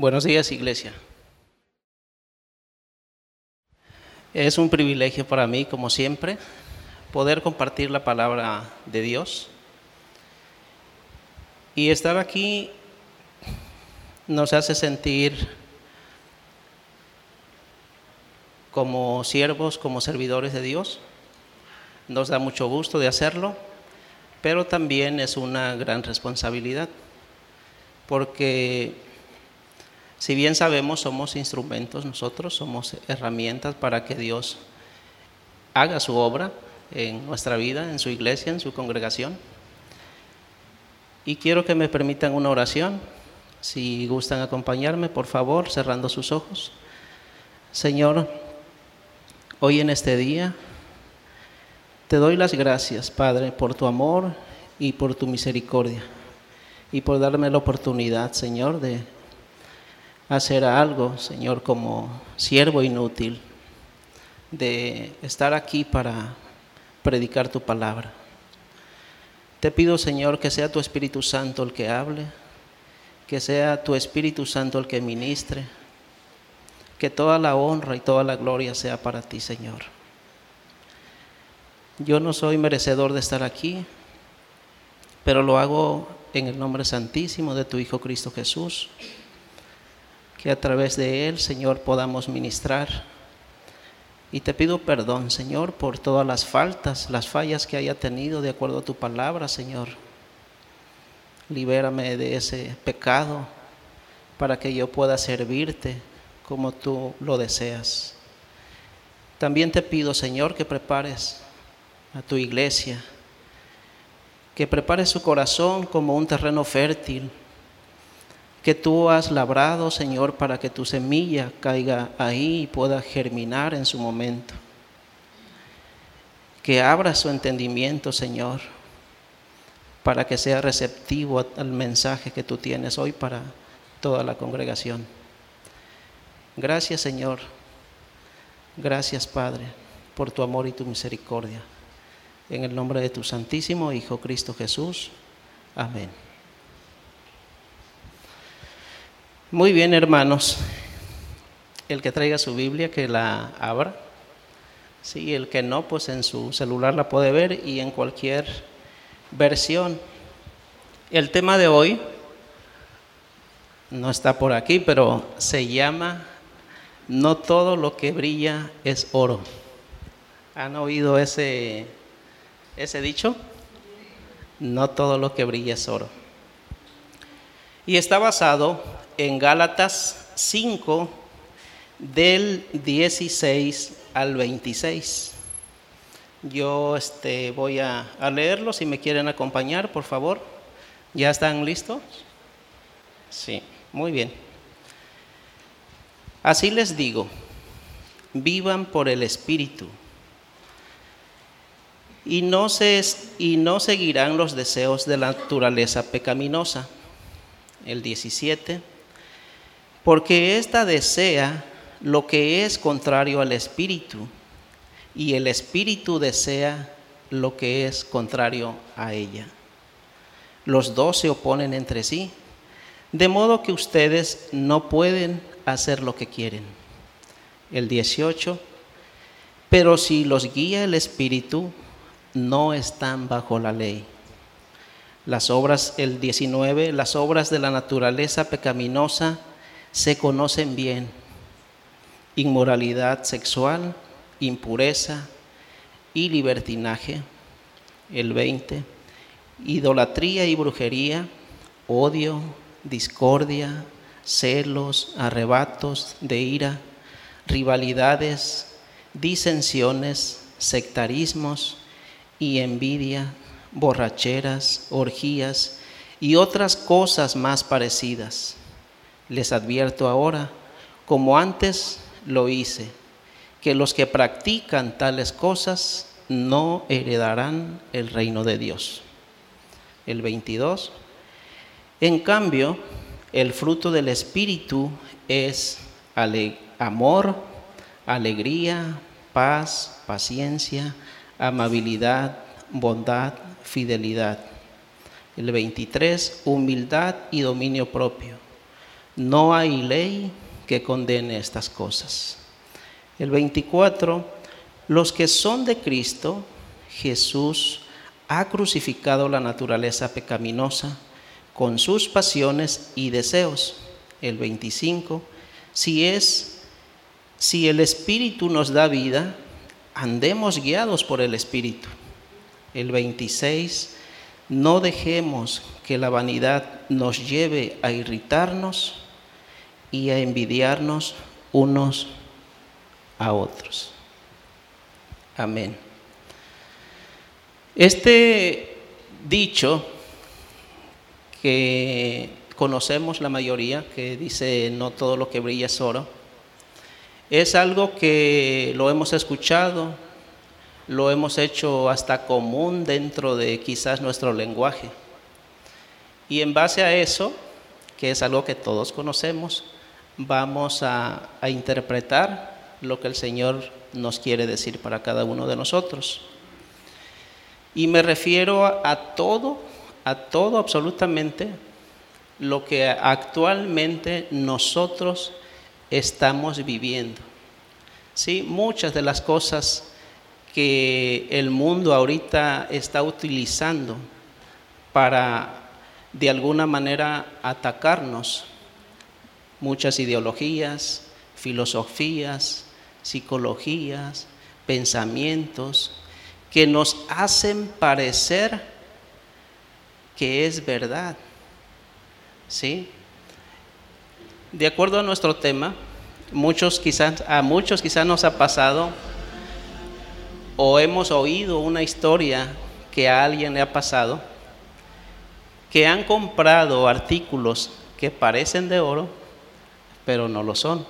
Buenos días, iglesia. Es un privilegio para mí, como siempre, poder compartir la palabra de Dios. Y estar aquí nos hace sentir como siervos, como servidores de Dios. Nos da mucho gusto de hacerlo, pero también es una gran responsabilidad, porque si bien sabemos, somos instrumentos nosotros, somos herramientas para que Dios haga su obra en nuestra vida, en su iglesia, en su congregación. Y quiero que me permitan una oración. Si gustan acompañarme, por favor, cerrando sus ojos. Señor, hoy en este día te doy las gracias, Padre, por tu amor y por tu misericordia. Y por darme la oportunidad, Señor, de hacer algo, Señor, como siervo inútil, de estar aquí para predicar tu palabra. Te pido, Señor, que sea tu Espíritu Santo el que hable, que sea tu Espíritu Santo el que ministre, que toda la honra y toda la gloria sea para ti, Señor. Yo no soy merecedor de estar aquí, pero lo hago en el nombre santísimo de tu Hijo Cristo Jesús que a través de Él, Señor, podamos ministrar. Y te pido perdón, Señor, por todas las faltas, las fallas que haya tenido de acuerdo a tu palabra, Señor. Libérame de ese pecado para que yo pueda servirte como tú lo deseas. También te pido, Señor, que prepares a tu iglesia, que prepares su corazón como un terreno fértil que tú has labrado, Señor, para que tu semilla caiga ahí y pueda germinar en su momento. Que abra su entendimiento, Señor, para que sea receptivo al mensaje que tú tienes hoy para toda la congregación. Gracias, Señor. Gracias, Padre, por tu amor y tu misericordia. En el nombre de tu Santísimo Hijo Cristo Jesús. Amén. Muy bien, hermanos. El que traiga su Biblia, que la abra. Sí, el que no, pues en su celular la puede ver y en cualquier versión. El tema de hoy no está por aquí, pero se llama No todo lo que brilla es oro. ¿Han oído ese, ese dicho? No todo lo que brilla es oro. Y está basado en Gálatas 5 del 16 al 26. Yo este, voy a, a leerlo, si me quieren acompañar, por favor. ¿Ya están listos? Sí, muy bien. Así les digo, vivan por el Espíritu y no, se, y no seguirán los deseos de la naturaleza pecaminosa. El 17 porque ésta desea lo que es contrario al espíritu y el espíritu desea lo que es contrario a ella. Los dos se oponen entre sí, de modo que ustedes no pueden hacer lo que quieren. El 18, pero si los guía el espíritu, no están bajo la ley. Las obras, el 19, las obras de la naturaleza pecaminosa, se conocen bien. Inmoralidad sexual, impureza y libertinaje. El 20. Idolatría y brujería, odio, discordia, celos, arrebatos de ira, rivalidades, disensiones, sectarismos y envidia, borracheras, orgías y otras cosas más parecidas les advierto ahora, como antes lo hice, que los que practican tales cosas no heredarán el reino de Dios. El 22. En cambio, el fruto del Espíritu es amor, alegría, paz, paciencia, amabilidad, bondad, fidelidad. El 23. Humildad y dominio propio no hay ley que condene estas cosas. El 24, los que son de Cristo, Jesús ha crucificado la naturaleza pecaminosa con sus pasiones y deseos. El 25, si es si el espíritu nos da vida, andemos guiados por el espíritu. El 26, no dejemos que la vanidad nos lleve a irritarnos y a envidiarnos unos a otros. Amén. Este dicho que conocemos la mayoría, que dice no todo lo que brilla es oro, es algo que lo hemos escuchado, lo hemos hecho hasta común dentro de quizás nuestro lenguaje. Y en base a eso, que es algo que todos conocemos, vamos a, interpretar lo que el Señor nos quiere decir para cada uno de nosotros. Y me refiero a, todo, a todo absolutamente lo que actualmente nosotros estamos viviendo. Sí, muchas de las cosas que el mundo ahorita está utilizando para de alguna manera atacarnos. Muchas ideologías, filosofías, psicologías, pensamientos que nos hacen parecer que es verdad. ¿Sí? De acuerdo a nuestro tema, muchos quizás, a muchos quizás nos ha pasado o hemos oído una historia que a alguien le ha pasado, que han comprado artículos que parecen de oro, pero no lo son.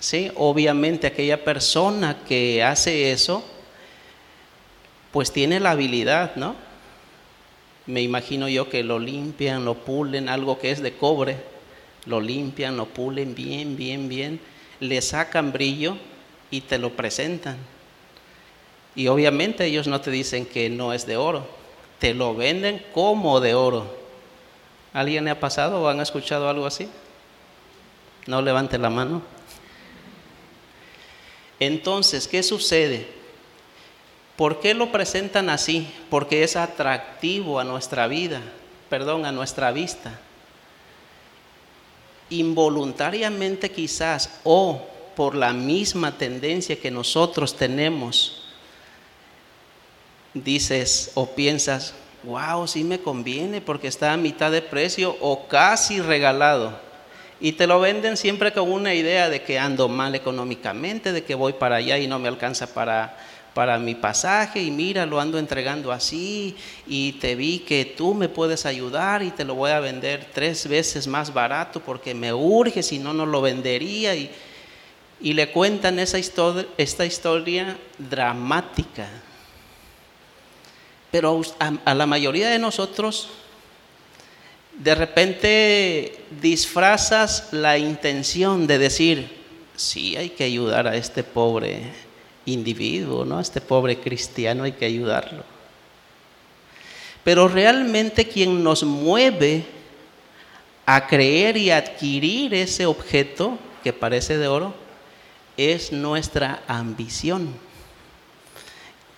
Sí, obviamente aquella persona que hace eso, pues tiene la habilidad, ¿no? Me imagino yo que lo limpian, lo pulen, algo que es de cobre, lo limpian, lo pulen bien, bien, bien, le sacan brillo y te lo presentan. Y obviamente ellos no te dicen que no es de oro, te lo venden como de oro. ¿Alguien le ha pasado o han escuchado algo así? No levante la mano. Entonces, ¿qué sucede? ¿Por qué lo presentan así? Porque es atractivo a nuestra vida, perdón, a nuestra vista. Involuntariamente quizás o por la misma tendencia que nosotros tenemos dices o piensas, wow, sí me conviene porque está a mitad de precio o casi regalado. Y te lo venden siempre con una idea de que ando mal económicamente, de que voy para allá y no me alcanza para, para mi pasaje y mira, lo ando entregando así y te vi que tú me puedes ayudar y te lo voy a vender tres veces más barato porque me urge, si no, no lo vendería. Y, y le cuentan esa historia, esta historia dramática pero a, la mayoría de nosotros, de repente disfrazas la intención de decir, sí, hay que ayudar a este pobre individuo, ¿no? A este pobre cristiano hay que ayudarlo. Pero realmente quien nos mueve a creer y adquirir ese objeto que parece de oro es nuestra ambición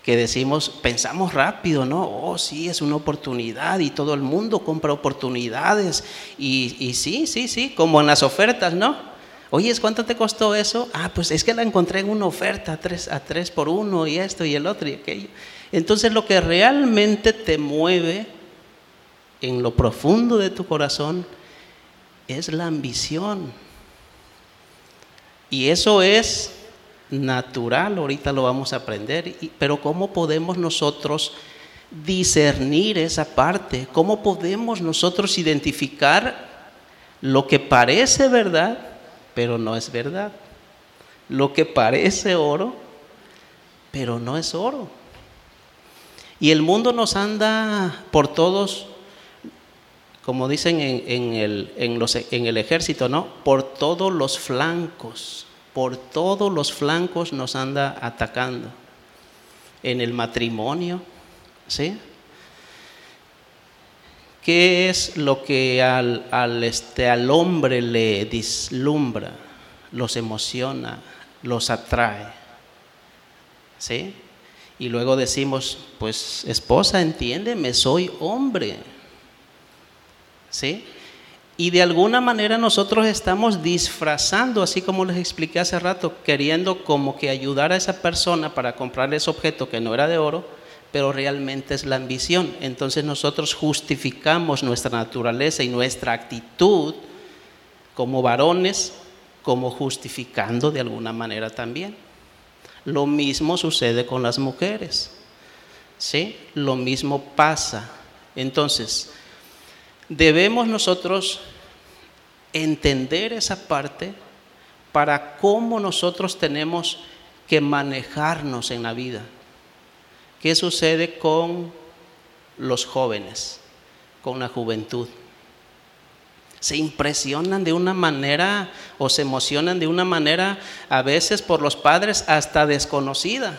que decimos, pensamos rápido, ¿no? Oh, sí, es una oportunidad y todo el mundo compra oportunidades. Y, sí, sí, sí, como en las ofertas, ¿no? Oye, ¿cuánto te costó eso? Ah, pues es que la encontré en una oferta, a tres, a tres por uno y esto y el otro y aquello. Entonces lo que realmente te mueve en lo profundo de tu corazón es la ambición. Y eso es natural, ahorita lo vamos a aprender, pero ¿cómo podemos nosotros discernir esa parte? ¿Cómo podemos nosotros identificar lo que parece verdad, pero no es verdad? Lo que parece oro, pero no es oro. Y el mundo nos anda por todos, como dicen en, el, en el ejército, ¿no? Por todos los flancos por todos los flancos nos anda atacando. En el matrimonio, ¿sí? ¿Qué es lo que al, al, este, al hombre le dislumbra, los emociona, los atrae? ¿Sí? Y luego decimos, pues esposa, entiéndeme, soy hombre. ¿Sí? Y de alguna manera nosotros estamos disfrazando, así como les expliqué hace rato, queriendo como que ayudar a esa persona para comprarle ese objeto que no era de oro, pero realmente es la ambición. Entonces nosotros justificamos nuestra naturaleza y nuestra actitud como varones, como justificando de alguna manera también. Lo mismo sucede con las mujeres. ¿Sí? Lo mismo pasa. Entonces, debemos nosotros entender esa parte para cómo nosotros tenemos que manejarnos en la vida. ¿Qué sucede con los jóvenes, con la juventud? Se impresionan de una manera o se emocionan de una manera a veces por los padres hasta desconocida.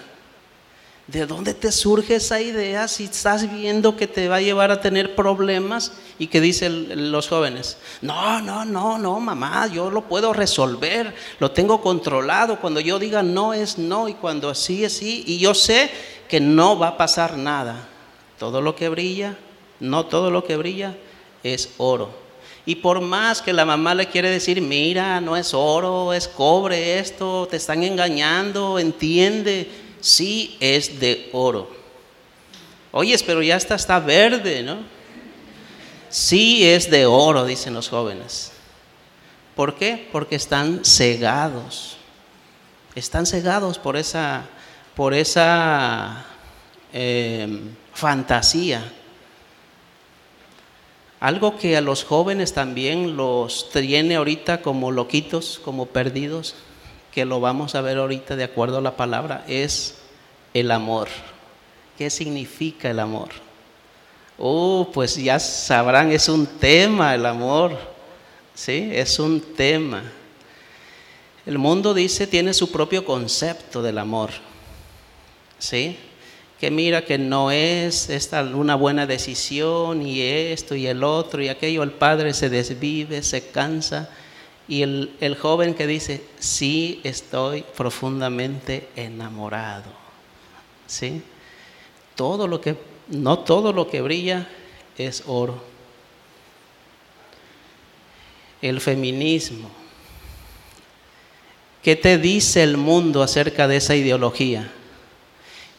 ¿De dónde te surge esa idea si estás viendo que te va a llevar a tener problemas y que dicen los jóvenes? No, no, no, no, mamá, yo lo puedo resolver, lo tengo controlado. Cuando yo diga no es no y cuando así es sí. Y yo sé que no va a pasar nada. Todo lo que brilla, no todo lo que brilla es oro. Y por más que la mamá le quiere decir, mira, no es oro, es cobre esto, te están engañando, entiende sí es de oro. Oyes, pero ya está, está verde, ¿no? Sí es de oro, dicen los jóvenes. ¿Por qué? Porque están cegados. Están cegados por esa, por esa em, fantasía. Algo que a los jóvenes también los tiene ahorita como loquitos, como perdidos, que lo vamos a ver ahorita de acuerdo a la palabra, es el amor. ¿Qué significa el amor? Oh, pues ya sabrán, es un tema el amor. ¿Sí? Es un tema. El mundo dice, tiene su propio concepto del amor. ¿Sí? Que mira que no es esta una buena decisión y esto y el otro y aquello. El padre se desvive, se cansa y el, joven que dice, sí estoy profundamente enamorado. ¿Sí? Todo lo que, no todo lo que brilla es oro. El feminismo. ¿Qué te dice el mundo acerca de esa ideología?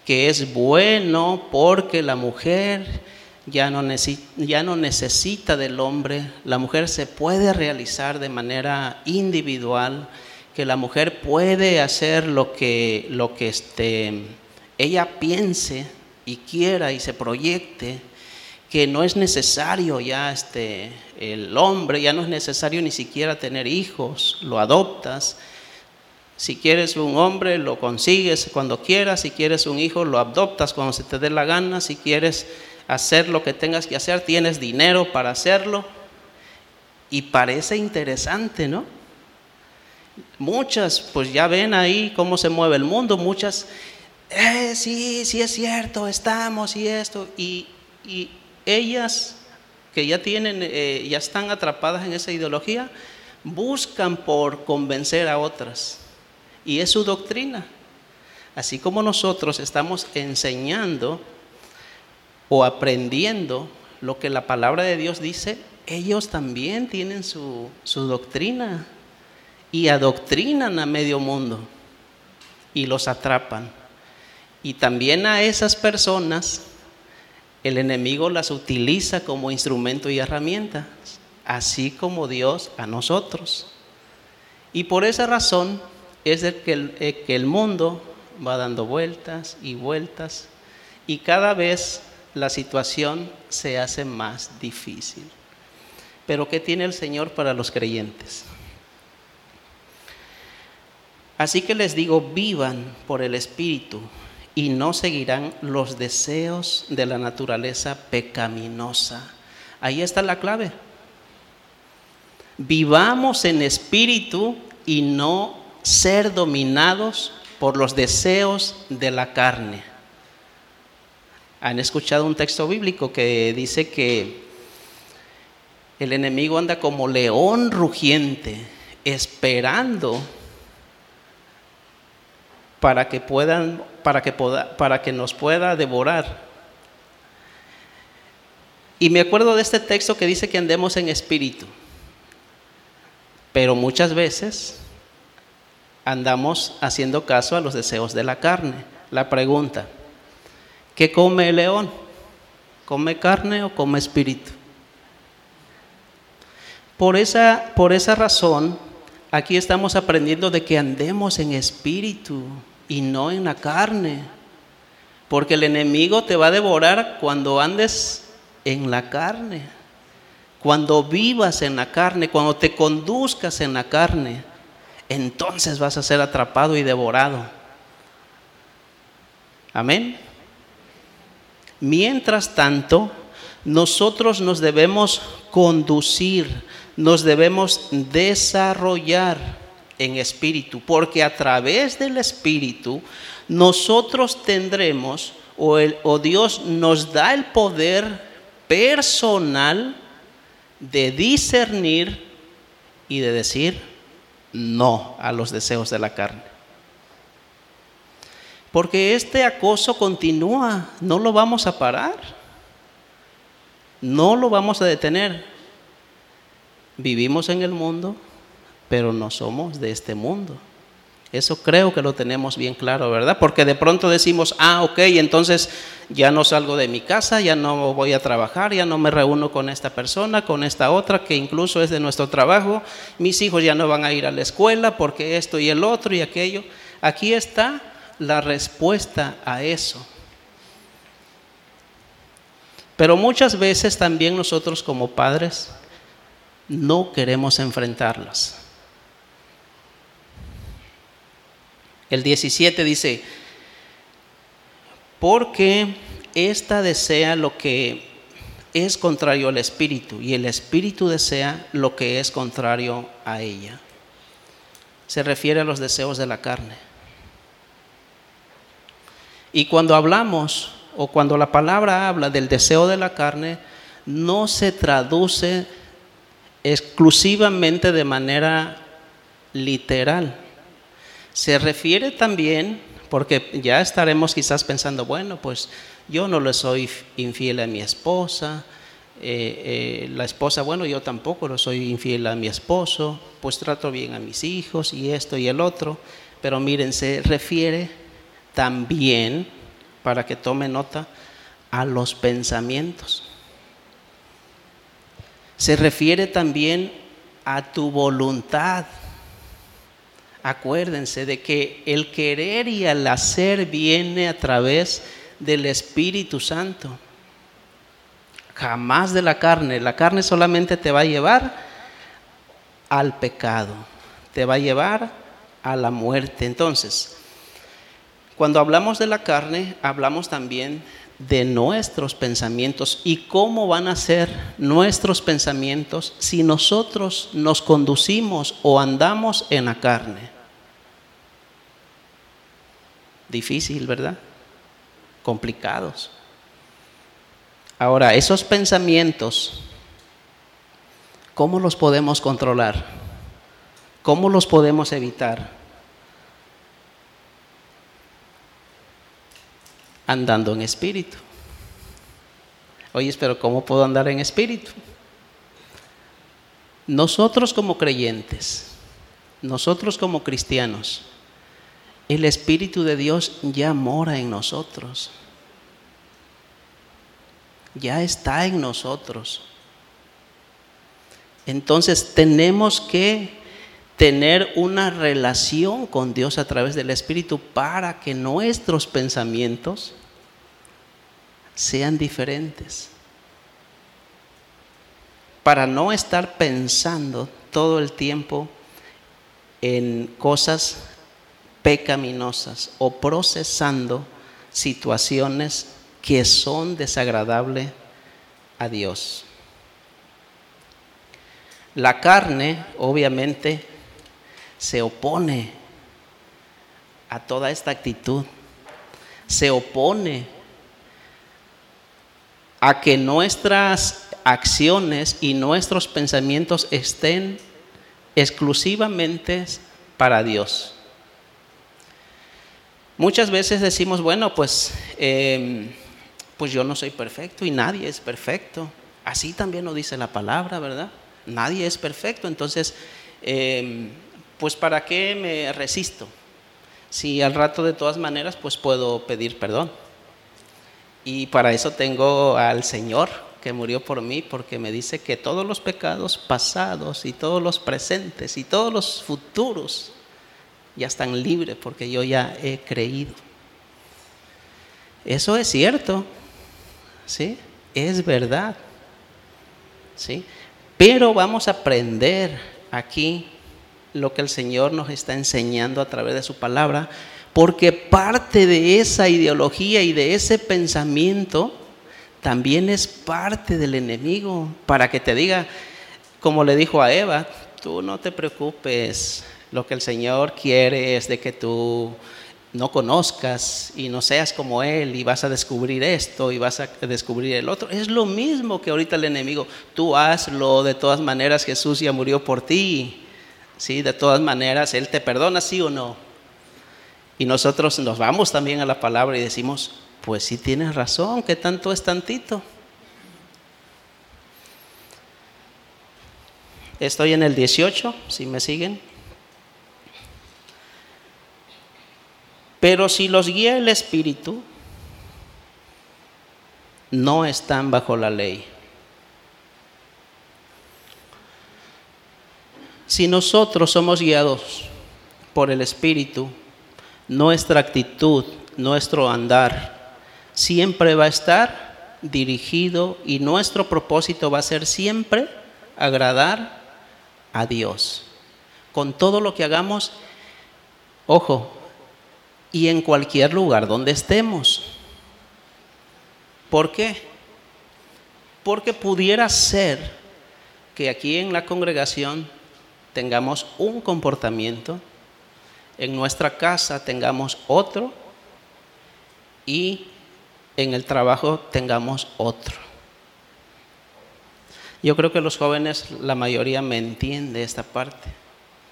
Que es bueno porque la mujer ya no, ya no necesita del hombre, la mujer se puede realizar de manera individual, que la mujer puede hacer lo que, lo que este, ella piense y quiera y se proyecte, que no es necesario ya este, el hombre, ya no es necesario ni siquiera tener hijos, lo adoptas. Si quieres un hombre, lo consigues cuando quieras, si quieres un hijo, lo adoptas cuando se te dé la gana, si quieres hacer lo que tengas que hacer, tienes dinero para hacerlo. Y parece interesante, ¿no? Muchas, pues ya ven ahí cómo se mueve el mundo, muchas, eh, sí, sí es cierto, estamos y esto, y, ellas que ya tienen, eh, ya están atrapadas en esa ideología, buscan por convencer a otras, y es su doctrina. Así como nosotros estamos enseñando o aprendiendo lo que la palabra de Dios dice, ellos también tienen su, doctrina y adoctrinan a medio mundo y los atrapan. Y también a esas personas el enemigo las utiliza como instrumento y herramienta, así como Dios a nosotros. Y por esa razón es que el, eh, que el mundo va dando vueltas y vueltas y cada vez la situación se hace más difícil. Pero ¿qué tiene el Señor para los creyentes? Así que les digo, vivan por el Espíritu y no seguirán los deseos de la naturaleza pecaminosa. Ahí está la clave. Vivamos en espíritu y no ser dominados por los deseos de la carne han escuchado un texto bíblico que dice que El enemigo anda como león rugiente, esperando para que puedan, para que, para que nos pueda devorar. Y me acuerdo de este texto que dice que andemos en espíritu. Pero muchas veces andamos haciendo caso a los deseos de la carne. La pregunta, ¿qué come el león? ¿Come carne o come espíritu? Por esa, por esa razón, aquí estamos aprendiendo de que andemos en espíritu y no en la carne. Porque el enemigo te va a devorar cuando andes en la carne, cuando vivas en la carne, cuando te conduzcas en la carne. Entonces vas a ser atrapado y devorado. Amén. Mientras tanto, nosotros nos debemos conducir, nos debemos desarrollar en espíritu, porque a través del espíritu nosotros tendremos, o, el, o Dios nos da el poder personal de discernir y de decir no a los deseos de la carne. Porque este acoso continúa, no lo vamos a parar, no lo vamos a detener. Vivimos en el mundo, pero no somos de este mundo. Eso creo que lo tenemos bien claro, ¿verdad? Porque de pronto decimos, ah, ok, entonces ya no salgo de mi casa, ya no voy a trabajar, ya no me reúno con esta persona, con esta otra, que incluso es de nuestro trabajo, mis hijos ya no van a ir a la escuela porque esto y el otro y aquello. Aquí está la respuesta a eso. Pero muchas veces también nosotros como padres no queremos enfrentarlas. El 17 dice, porque ésta desea lo que es contrario al espíritu y el espíritu desea lo que es contrario a ella. Se refiere a los deseos de la carne. Y cuando hablamos o cuando la palabra habla del deseo de la carne, no se traduce exclusivamente de manera literal. Se refiere también, porque ya estaremos quizás pensando, bueno, pues yo no le soy infiel a mi esposa, eh, eh, la esposa, bueno, yo tampoco lo soy infiel a mi esposo, pues trato bien a mis hijos y esto y el otro, pero miren, se refiere también, para que tome nota, a los pensamientos. Se refiere también a tu voluntad acuérdense de que el querer y el hacer viene a través del Espíritu Santo. Jamás de la carne. La carne solamente te va a llevar al pecado, te va a llevar a la muerte. Entonces, cuando hablamos de la carne, hablamos también de nuestros pensamientos y cómo van a ser nuestros pensamientos si nosotros nos conducimos o andamos en la carne. Difícil, ¿verdad? Complicados. Ahora, esos pensamientos, ¿cómo los podemos controlar? ¿Cómo los podemos evitar? Andando en espíritu. Oye, pero ¿cómo puedo andar en espíritu? Nosotros como creyentes, nosotros como cristianos, el Espíritu de Dios ya mora en nosotros. Ya está en nosotros. Entonces tenemos que tener una relación con Dios a través del Espíritu para que nuestros pensamientos sean diferentes. Para no estar pensando todo el tiempo en cosas pecaminosas o procesando situaciones que son desagradables a Dios. La carne, obviamente, se opone a toda esta actitud, se opone a que nuestras acciones y nuestros pensamientos estén exclusivamente para Dios. Muchas veces decimos, bueno, pues, em, pues yo no soy perfecto y nadie es perfecto. Así también lo dice la palabra, ¿verdad? Nadie es perfecto, entonces, em, pues ¿para qué me resisto? Si al rato de todas maneras, pues puedo pedir perdón. Y para eso tengo al Señor que murió por mí, porque me dice que todos los pecados pasados y todos los presentes y todos los futuros ya están libres porque yo ya he creído. Eso es cierto, ¿sí? Es verdad, ¿sí? Pero vamos a aprender aquí lo que el Señor nos está enseñando a través de su palabra, porque parte de esa ideología y de ese pensamiento también es parte del enemigo, para que te diga, como le dijo a Eva, tú no te preocupes, lo que el Señor quiere es de que tú no conozcas y no seas como Él y vas a descubrir esto y vas a descubrir el otro. Es lo mismo que ahorita el enemigo. Tú hazlo, de todas maneras Jesús ya murió por ti. ¿Sí? De todas maneras Él te perdona, sí o no. Y nosotros nos vamos también a la palabra y decimos, pues sí tienes razón, que tanto es tantito. Estoy en el 18, si me siguen. Pero si los guía el Espíritu, no están bajo la ley. Si nosotros somos guiados por el Espíritu, nuestra actitud, nuestro andar, siempre va a estar dirigido y nuestro propósito va a ser siempre agradar a Dios. Con todo lo que hagamos, ojo, y en cualquier lugar donde estemos. ¿Por qué? Porque pudiera ser que aquí en la congregación tengamos un comportamiento, en nuestra casa tengamos otro y en el trabajo tengamos otro. Yo creo que los jóvenes, la mayoría me entiende esta parte.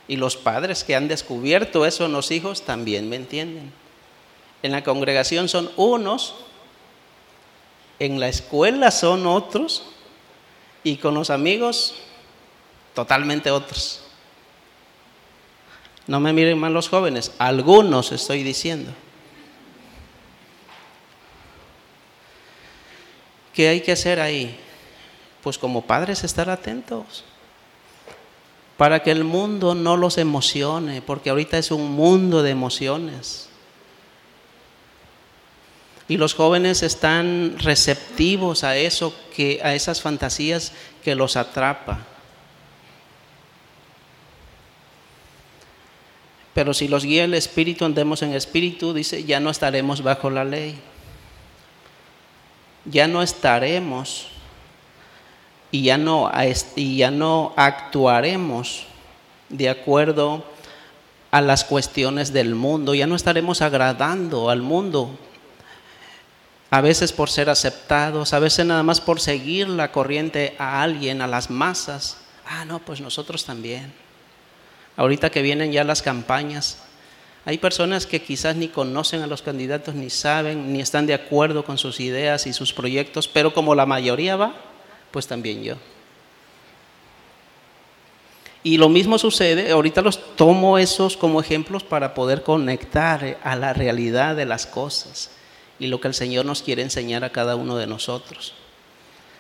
Y los padres que han descubierto eso en los hijos también me entienden. En la congregación son unos, en la escuela son otros y con los amigos totalmente otros. No me miren mal los jóvenes, algunos estoy diciendo. ¿Qué hay que hacer ahí? Pues como padres estar atentos para que el mundo no los emocione, porque ahorita es un mundo de emociones. Y los jóvenes están receptivos a eso, que, a esas fantasías que los atrapa. Pero si los guía el Espíritu, andemos en Espíritu, dice, ya no estaremos bajo la ley. Ya no estaremos y ya no, y ya no actuaremos de acuerdo a las cuestiones del mundo, ya no estaremos agradando al mundo, a veces por ser aceptados, a veces nada más por seguir la corriente a alguien, a las masas. Ah, no, pues nosotros también. Ahorita que vienen ya las campañas, hay personas que quizás ni conocen a los candidatos, ni saben, ni están de acuerdo con sus ideas y sus proyectos, pero como la mayoría va, pues también yo. Y lo mismo sucede, ahorita los tomo esos como ejemplos para poder conectar a la realidad de las cosas y lo que el Señor nos quiere enseñar a cada uno de nosotros.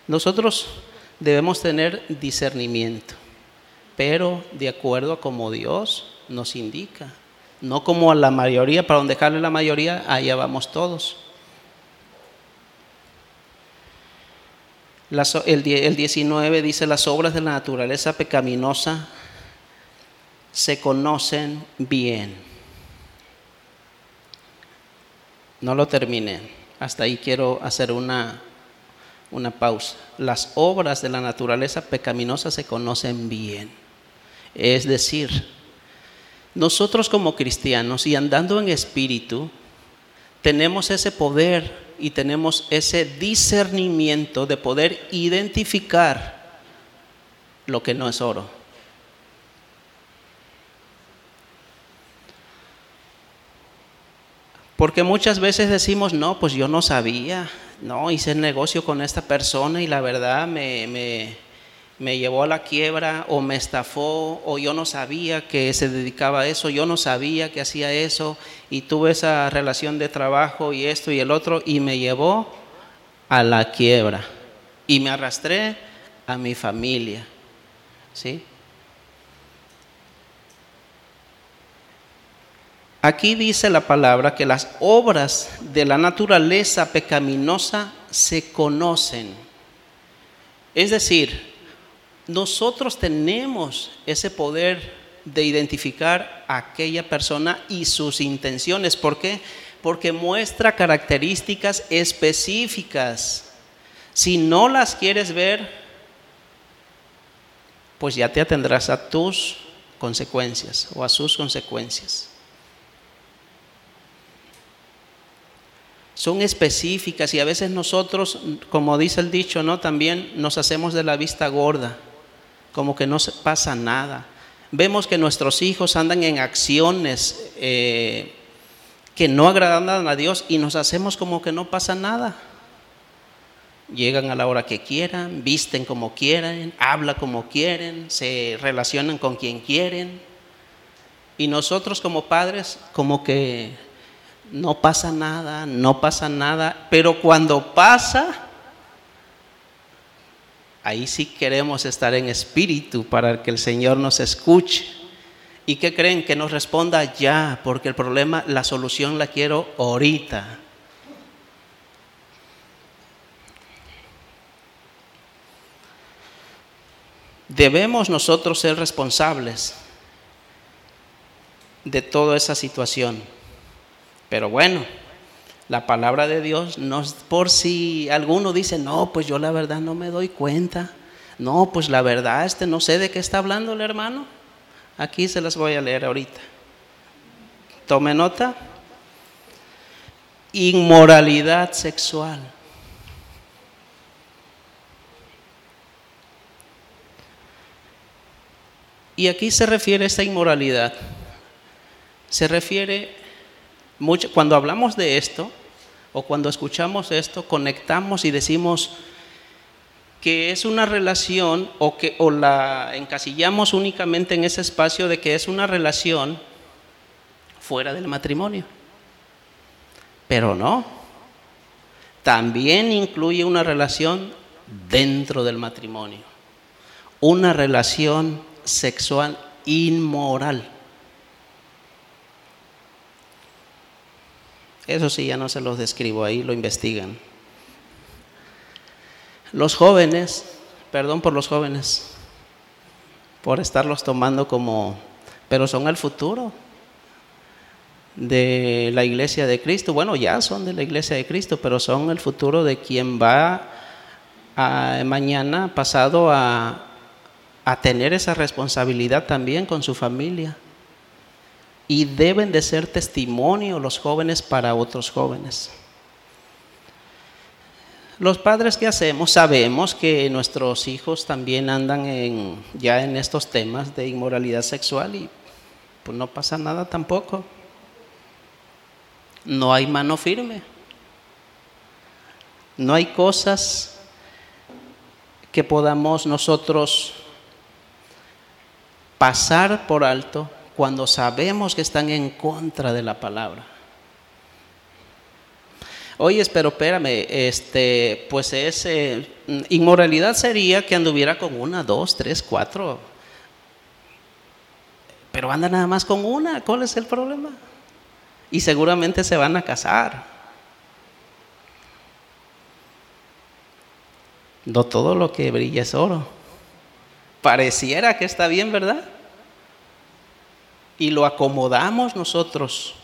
Nosotros debemos tener discernimiento, pero de acuerdo a como Dios nos indica, no como a la mayoría, para donde dejarle la mayoría, allá vamos todos. el, 19 dice, las obras de la naturaleza pecaminosa se conocen bien. No lo terminé. Hasta ahí quiero hacer una, una pausa. Las obras de la naturaleza pecaminosa se conocen bien. Es decir, nosotros como cristianos y andando en espíritu, tenemos ese poder y tenemos ese discernimiento de poder identificar lo que no es oro. Porque muchas veces decimos, no, pues yo no sabía, no, hice el negocio con esta persona y la verdad me, me, me llevó a la quiebra o me estafó o yo no sabía que se dedicaba a eso, yo no sabía que hacía eso y tuve esa relación de trabajo y esto y el otro y me llevó a la quiebra y me arrastré a mi familia. ¿Sí? Aquí dice la palabra que las obras de la naturaleza pecaminosa se conocen. Es decir, nosotros tenemos ese poder de identificar a aquella persona y sus intenciones. ¿Por qué? Porque muestra características específicas. Si no las quieres ver, pues ya te atendrás a tus consecuencias o a sus consecuencias. Son específicas y a veces nosotros, como dice el dicho, ¿no? También nos hacemos de la vista gorda como que no pasa nada. Vemos que nuestros hijos andan en acciones eh, que no agradan a Dios y nos hacemos como que no pasa nada. Llegan a la hora que quieran, visten como quieran, hablan como quieren, se relacionan con quien quieren. Y nosotros como padres como que no pasa nada, no pasa nada, pero cuando pasa, Ahí sí queremos estar en espíritu para que el Señor nos escuche. ¿Y qué creen? Que nos responda ya, porque el problema, la solución la quiero ahorita. Debemos nosotros ser responsables de toda esa situación. Pero bueno, la palabra de Dios, no por si alguno dice, no, pues yo la verdad no me doy cuenta. No, pues la verdad, este no sé de qué está hablando el hermano. Aquí se las voy a leer ahorita. Tome nota. Inmoralidad sexual. Y aquí se refiere a esta inmoralidad. Se refiere mucho, cuando hablamos de esto, o cuando escuchamos esto, conectamos y decimos que es una relación o que o la encasillamos únicamente en ese espacio de que es una relación fuera del matrimonio. Pero no. También incluye una relación dentro del matrimonio. Una relación sexual inmoral. Eso sí, ya no se los describo, ahí lo investigan. Los jóvenes, perdón por los jóvenes, por estarlos tomando como, pero son el futuro de la iglesia de Cristo. Bueno, ya son de la iglesia de Cristo, pero son el futuro de quien va a, mañana pasado a, a tener esa responsabilidad también con su familia y deben de ser testimonio los jóvenes para otros jóvenes. Los padres que hacemos sabemos que nuestros hijos también andan en, ya en estos temas de inmoralidad sexual y pues no pasa nada tampoco. No hay mano firme. No hay cosas que podamos nosotros pasar por alto cuando sabemos que están en contra de la palabra. Oye, pero espérame, este, pues es eh, inmoralidad sería que anduviera con una, dos, tres, cuatro. Pero anda nada más con una, ¿cuál es el problema? Y seguramente se van a casar. No todo lo que brilla es oro. Pareciera que está bien, ¿verdad? Y lo acomodamos nosotros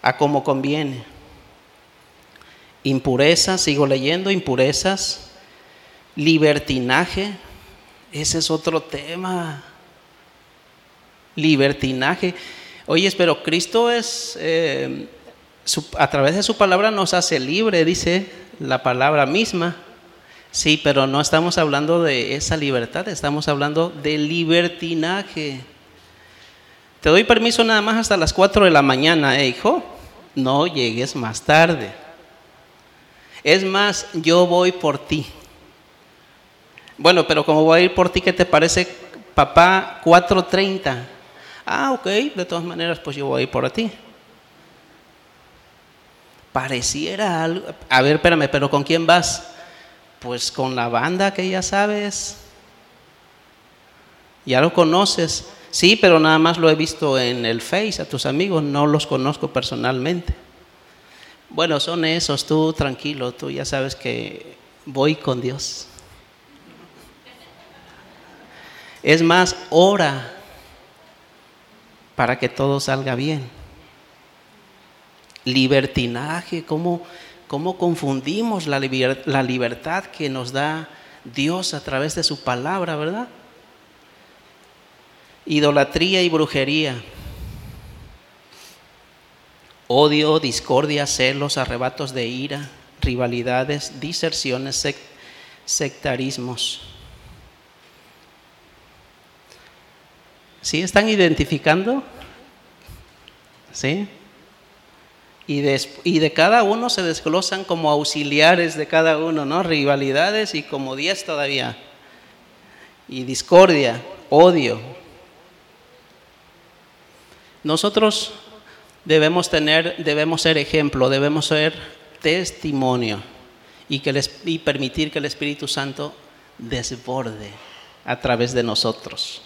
a como conviene. Impurezas, sigo leyendo, impurezas, libertinaje, ese es otro tema. Libertinaje. Oye, pero Cristo es, eh, a través de su palabra nos hace libre, dice la palabra misma. Sí, pero no estamos hablando de esa libertad, estamos hablando de libertinaje. Te doy permiso nada más hasta las 4 de la mañana, ¿eh, hijo. No llegues más tarde. Es más, yo voy por ti. Bueno, pero como voy a ir por ti, ¿qué te parece, papá? 4.30. Ah, ok, de todas maneras, pues yo voy a ir por ti pareciera algo. A ver, espérame, pero ¿con quién vas? Pues con la banda que ya sabes. Ya lo conoces. Sí, pero nada más lo he visto en el Face a tus amigos, no los conozco personalmente. Bueno, son esos, tú tranquilo, tú ya sabes que voy con Dios. Es más, ora para que todo salga bien libertinaje, cómo, cómo confundimos la, la libertad que nos da Dios a través de su palabra, ¿verdad? Idolatría y brujería. Odio, discordia, celos, arrebatos de ira, rivalidades, diserciones, sectarismos. ¿Sí están identificando? ¿Sí? Y de, cada uno se desglosan como auxiliares de cada uno, ¿no? Rivalidades y como diez todavía. Y discordia, odio. Nosotros debemos tener, debemos ser ejemplo, debemos ser testimonio y, que les, y permitir que el Espíritu Santo desborde a través de nosotros.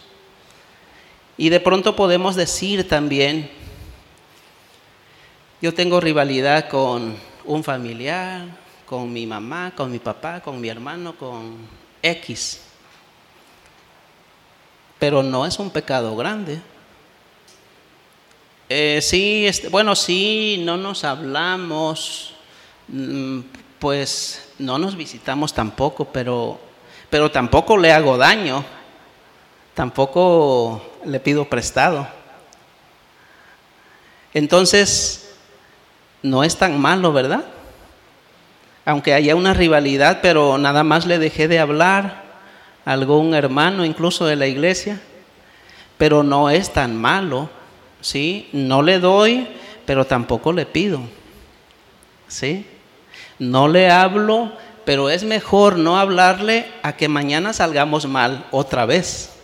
Y de pronto podemos decir también, yo tengo rivalidad con un familiar, con mi mamá, con mi papá, con mi hermano, con X. Pero no es un pecado grande. Eh, sí, este, bueno, sí, no nos hablamos, mm, pues no nos visitamos tampoco, pero, pero tampoco le hago daño, tampoco le pido prestado. Entonces, no es tan malo, ¿verdad? Aunque haya una rivalidad, pero nada más le dejé de hablar a algún hermano, incluso de la iglesia, pero no es tan malo, ¿sí? No le doy, pero tampoco le pido, ¿sí? No le hablo, pero es mejor no hablarle a que mañana salgamos mal otra vez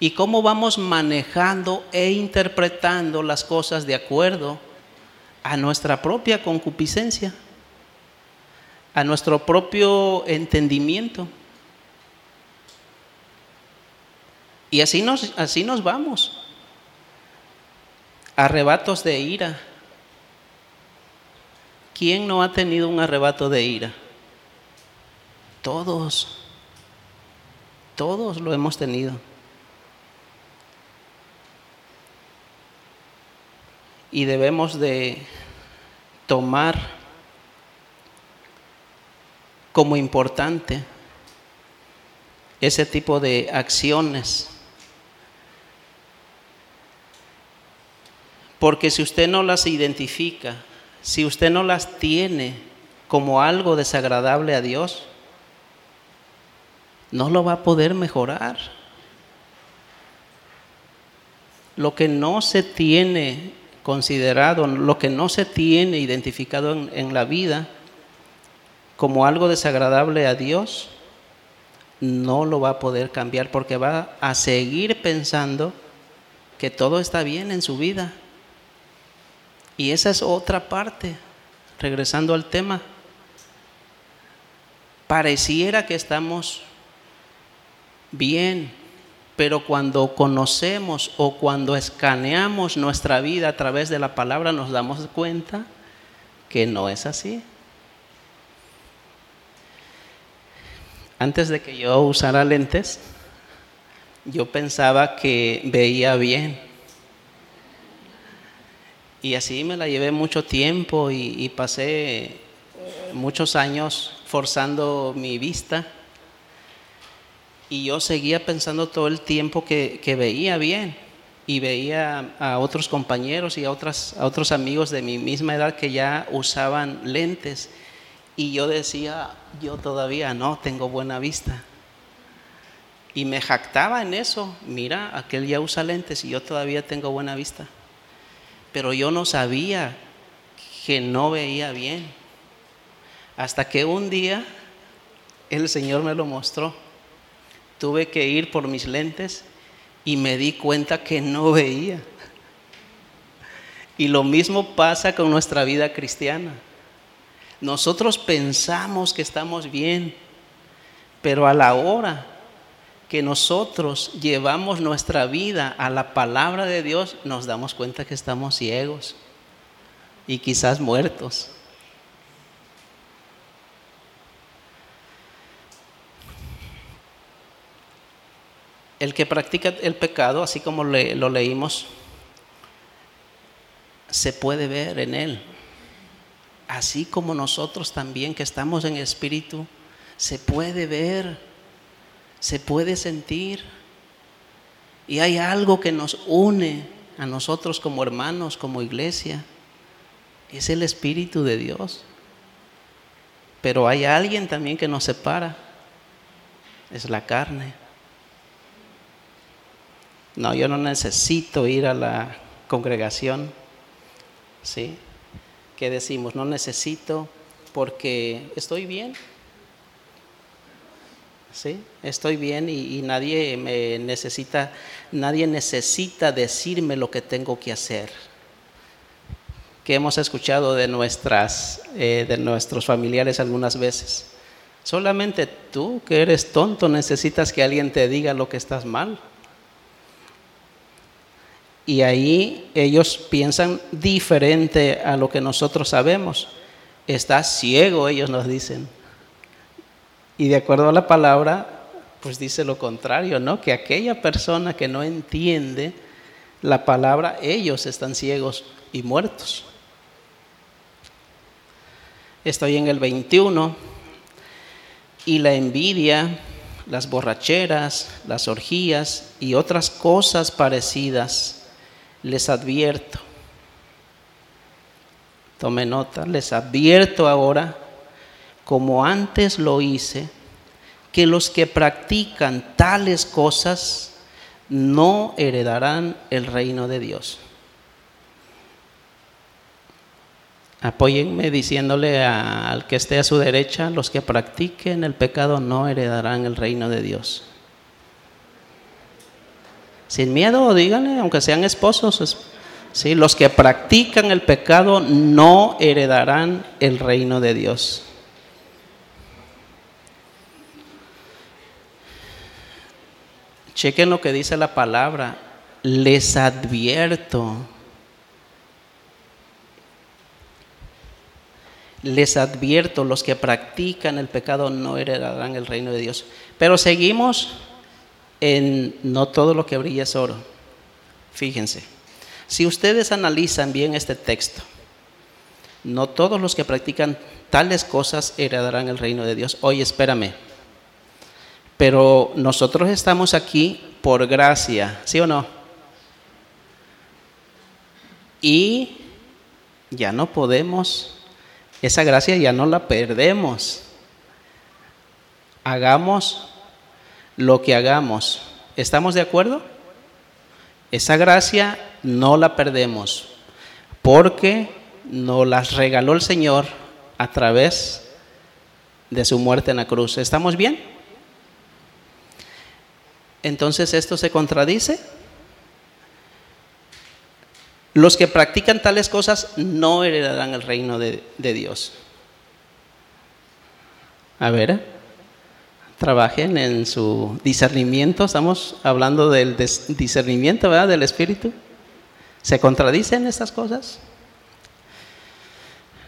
y cómo vamos manejando e interpretando las cosas de acuerdo a nuestra propia concupiscencia, a nuestro propio entendimiento. Y así nos, así nos vamos. Arrebatos de ira. ¿Quién no ha tenido un arrebato de ira? Todos. Todos lo hemos tenido. y debemos de tomar como importante ese tipo de acciones. Porque si usted no las identifica, si usted no las tiene como algo desagradable a Dios, no lo va a poder mejorar. Lo que no se tiene considerado, lo que no se tiene identificado en, la vida como algo desagradable a Dios, no lo va a poder cambiar porque va a seguir pensando que todo está bien en su vida. Y esa es otra parte, regresando al tema. Pareciera que estamos bien, pero cuando conocemos o cuando escaneamos nuestra vida a través de la palabra nos damos cuenta que no es así. Antes de que yo usara lentes, yo pensaba que veía bien. Y así me la llevé mucho tiempo y, pasé muchos años forzando mi vista y yo seguía pensando todo el tiempo que, veía bien. y veía a otros compañeros y a, a otros amigos de mi misma edad que ya usaban lentes y yo decía, yo todavía no tengo buena vista. Y me jactaba en eso, mira, aquel ya usa lentes y yo todavía tengo buena vista. Pero yo no sabía que no veía bien. Hasta que un día el Señor me lo mostró. Tuve que ir por mis lentes y me di cuenta que no veía. Y lo mismo pasa con nuestra vida cristiana. Nosotros pensamos que estamos bien, pero a la hora que nosotros llevamos nuestra vida a la palabra de Dios, nos damos cuenta que estamos ciegos y quizás muertos. El que practica el pecado, así como lo leímos, se puede ver en él. Así como nosotros también que estamos en espíritu, se puede ver, se puede sentir. Y hay algo que nos une a nosotros como hermanos, como iglesia. Es el Espíritu de Dios. Pero hay alguien también que nos separa. Es la carne. No, yo no necesito ir a la congregación. ¿Sí? ¿Qué decimos? No necesito porque estoy bien. ¿Sí? Estoy bien y, nadie me necesita, nadie necesita decirme lo que tengo que hacer. Que hemos escuchado de nuestras, eh, de nuestros familiares algunas veces. Solamente tú, que eres tonto, necesitas que alguien te diga lo que estás mal. Y ahí ellos piensan diferente a lo que nosotros sabemos. Estás ciego, ellos nos dicen. Y de acuerdo a la palabra, pues dice lo contrario, ¿no? Que aquella persona que no entiende la palabra, ellos están ciegos y muertos. Estoy en el 21 y la envidia, las borracheras, las orgías y otras cosas parecidas les advierto, tome nota, les advierto ahora, como antes lo hice, que los que practican tales cosas no heredarán el reino de Dios. Apóyenme diciéndole al que esté a su derecha, los que practiquen el pecado no heredarán el reino de Dios. Sin miedo, díganle, aunque sean esposos. ¿sí? Los que practican el pecado no heredarán el reino de Dios. Chequen lo que dice la palabra. Les advierto. Les advierto, los que practican el pecado no heredarán el reino de Dios. Pero seguimos en no todo lo que brilla es oro. Fíjense, si ustedes analizan bien este texto, no todos los que practican tales cosas heredarán el reino de Dios. Oye, espérame. Pero nosotros estamos aquí por gracia, ¿sí o no? Y ya no podemos, esa gracia ya no la perdemos. Hagamos lo que hagamos. ¿Estamos de acuerdo? Esa gracia no la perdemos porque nos las regaló el Señor a través de su muerte en la cruz. ¿Estamos bien? Entonces, ¿esto se contradice? Los que practican tales cosas no heredarán el reino de, Dios. A ver trabajen en su discernimiento. Estamos hablando del discernimiento, ¿verdad? Del Espíritu. ¿Se contradicen estas cosas?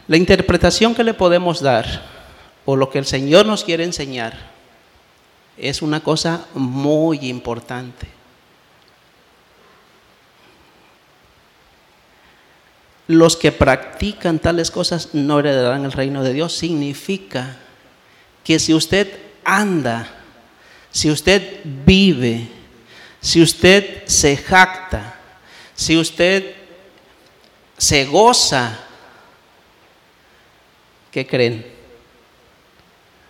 La interpretación que le podemos dar o lo que el Señor nos quiere enseñar es una cosa muy importante. Los que practican tales cosas no heredarán el reino de Dios. Significa que si usted anda, si usted vive, si usted se jacta Si usted se goza, ¿qué creen?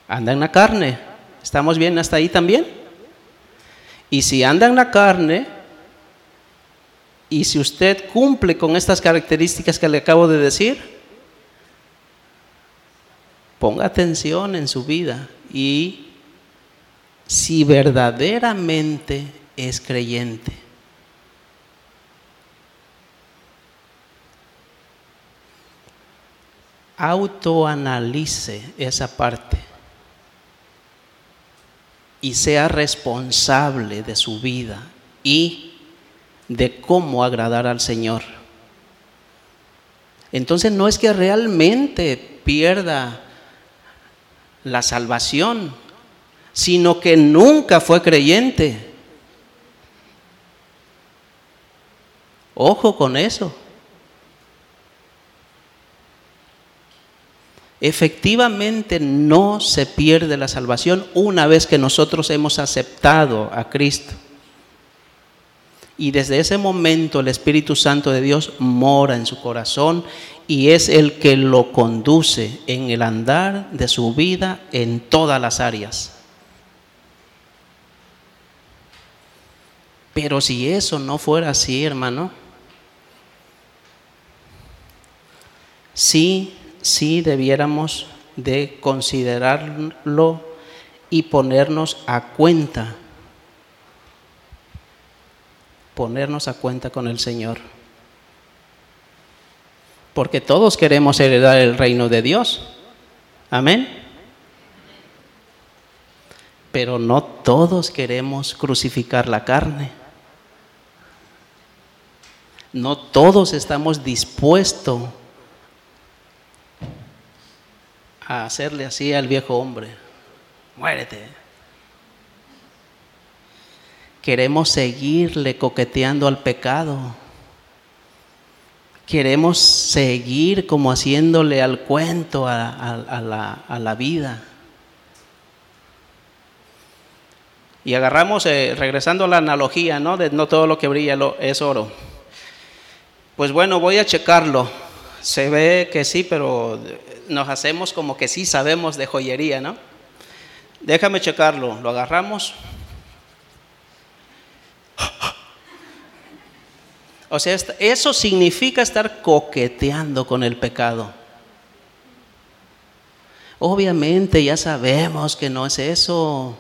Anda en la carne. ¿Estamos bien hasta ahí también? Y si anda en la carne, y si usted cumple con estas características que le acabo de decir, ponga atención en su vida y si verdaderamente es creyente. Autoanalice esa parte y sea responsable de su vida y de cómo agradar al Señor. Entonces no es que realmente pierda la salvación, sino que nunca fue creyente. Ojo con eso. Efectivamente no se pierde la salvación una vez que nosotros hemos aceptado a Cristo. Y desde ese momento el Espíritu Santo de Dios mora en su corazón y es el que lo conduce en el andar de su vida en todas las áreas. Pero si eso no fuera así, hermano, sí, sí debiéramos de considerarlo y ponernos a cuenta, ponernos a cuenta con el Señor. Porque todos queremos heredar el reino de Dios. Amén. Pero no todos queremos crucificar la carne. No todos estamos dispuestos hacerle así al viejo hombre. Muérete. Queremos seguirle coqueteando al pecado. Queremos seguir como haciéndole al cuento a, la, vida. Y agarramos, eh, regresando a la analogía, ¿no? De no todo lo que brilla es oro. Pues bueno, voy a checarlo. Se ve que sí, pero nos hacemos como que sí sabemos de joyería, ¿no? Déjame checarlo. Lo agarramos. O sea, eso significa estar coqueteando con el pecado. Obviamente ya sabemos que no es eso.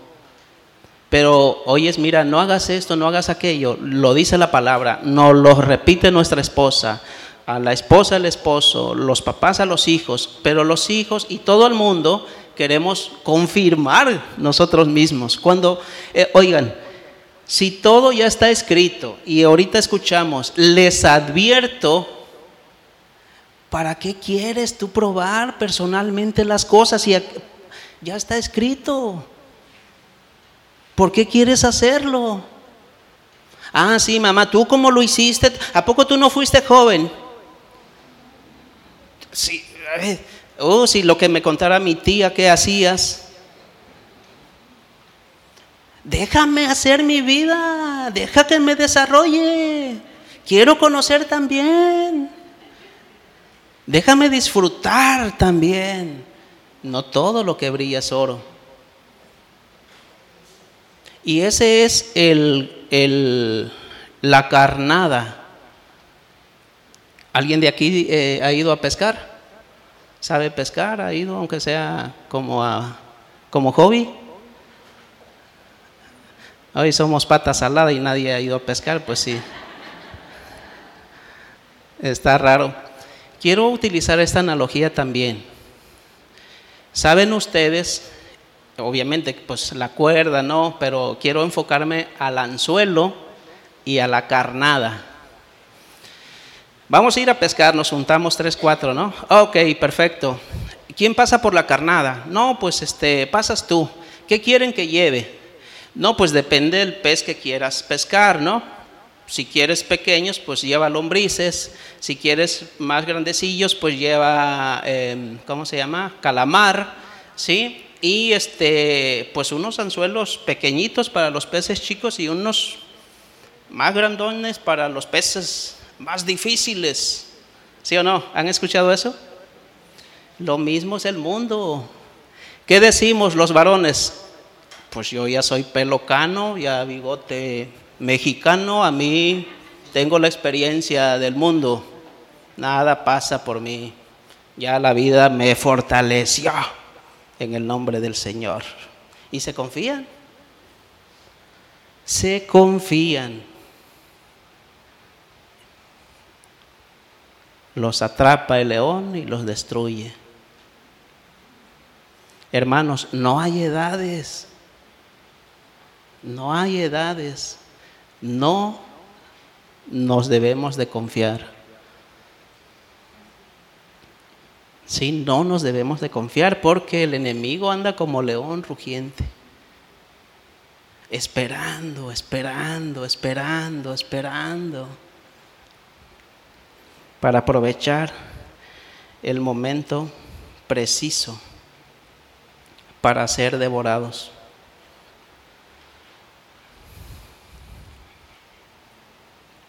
Pero oyes, mira, no hagas esto, no hagas aquello. Lo dice la palabra, no lo repite nuestra esposa, a la esposa al esposo, los papás a los hijos, pero los hijos y todo el mundo queremos confirmar nosotros mismos. Cuando, eh, oigan, si todo ya está escrito y ahorita escuchamos, les advierto, ¿para qué quieres tú probar personalmente las cosas? Y ya está escrito. ¿Por qué quieres hacerlo? Ah, sí, mamá, ¿tú cómo lo hiciste? ¿A poco tú no fuiste joven? Sí, oh, sí, lo que me contara mi tía que hacías. Déjame hacer mi vida, deja que me desarrolle. Quiero conocer también. Déjame disfrutar también. No todo lo que brilla es oro. Y ese es el, la carnada. ¿Alguien de aquí eh, ha ido a pescar? ¿Sabe pescar? ¿Ha ido aunque sea como, a, como hobby? Hoy somos patas saladas y nadie ha ido a pescar, pues sí. Está raro. Quiero utilizar esta analogía también. ¿Saben ustedes obviamente pues la cuerda, ¿no? Pero quiero enfocarme al anzuelo y a la carnada. Vamos a ir a pescar, nos juntamos tres, cuatro, ¿no? Ok, perfecto. ¿Quién pasa por la carnada? No, pues este, pasas tú. ¿Qué quieren que lleve? No, pues depende del pez que quieras pescar, ¿no? Si quieres pequeños, pues lleva lombrices. Si quieres más grandecillos, pues lleva, em, ¿cómo se llama? Calamar, ¿sí? y este, pues unos anzuelos pequeñitos para los peces chicos y unos más grandones para los peces más difíciles. ¿Sí o no? ¿Han escuchado eso? Lo mismo es el mundo. ¿Qué decimos los varones? Pues yo ya soy pelocano, ya bigote mexicano, a mí tengo la experiencia del mundo. Nada pasa por mí. Ya la vida me fortaleció en el nombre del Señor. Y se confían. Se confían. Los atrapa el león y los destruye. Hermanos, no hay edades. No hay edades. No nos debemos de confiar. Sí, no nos debemos de confiar porque el enemigo anda como león rugiente. Esperando, esperando, esperando, esperando. Para aprovechar el momento preciso para ser devorados.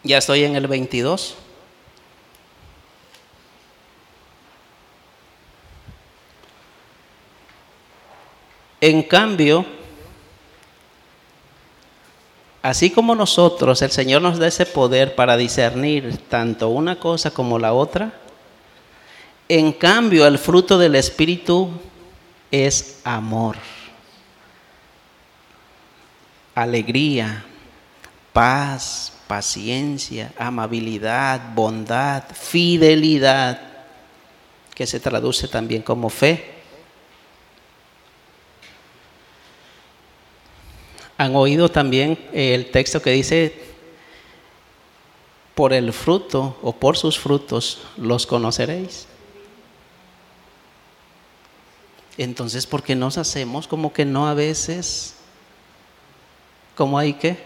Ya estoy en el 22. En cambio, así como nosotros, el Señor nos da ese poder para discernir tanto una cosa como la otra, en cambio el fruto del Espíritu es amor, alegría, paz, paciencia, amabilidad, bondad, fidelidad, que se traduce también como fe. Han oído también el texto que dice, por el fruto o por sus frutos los conoceréis. Entonces, ¿por qué nos hacemos como que no a veces? ¿Cómo hay que?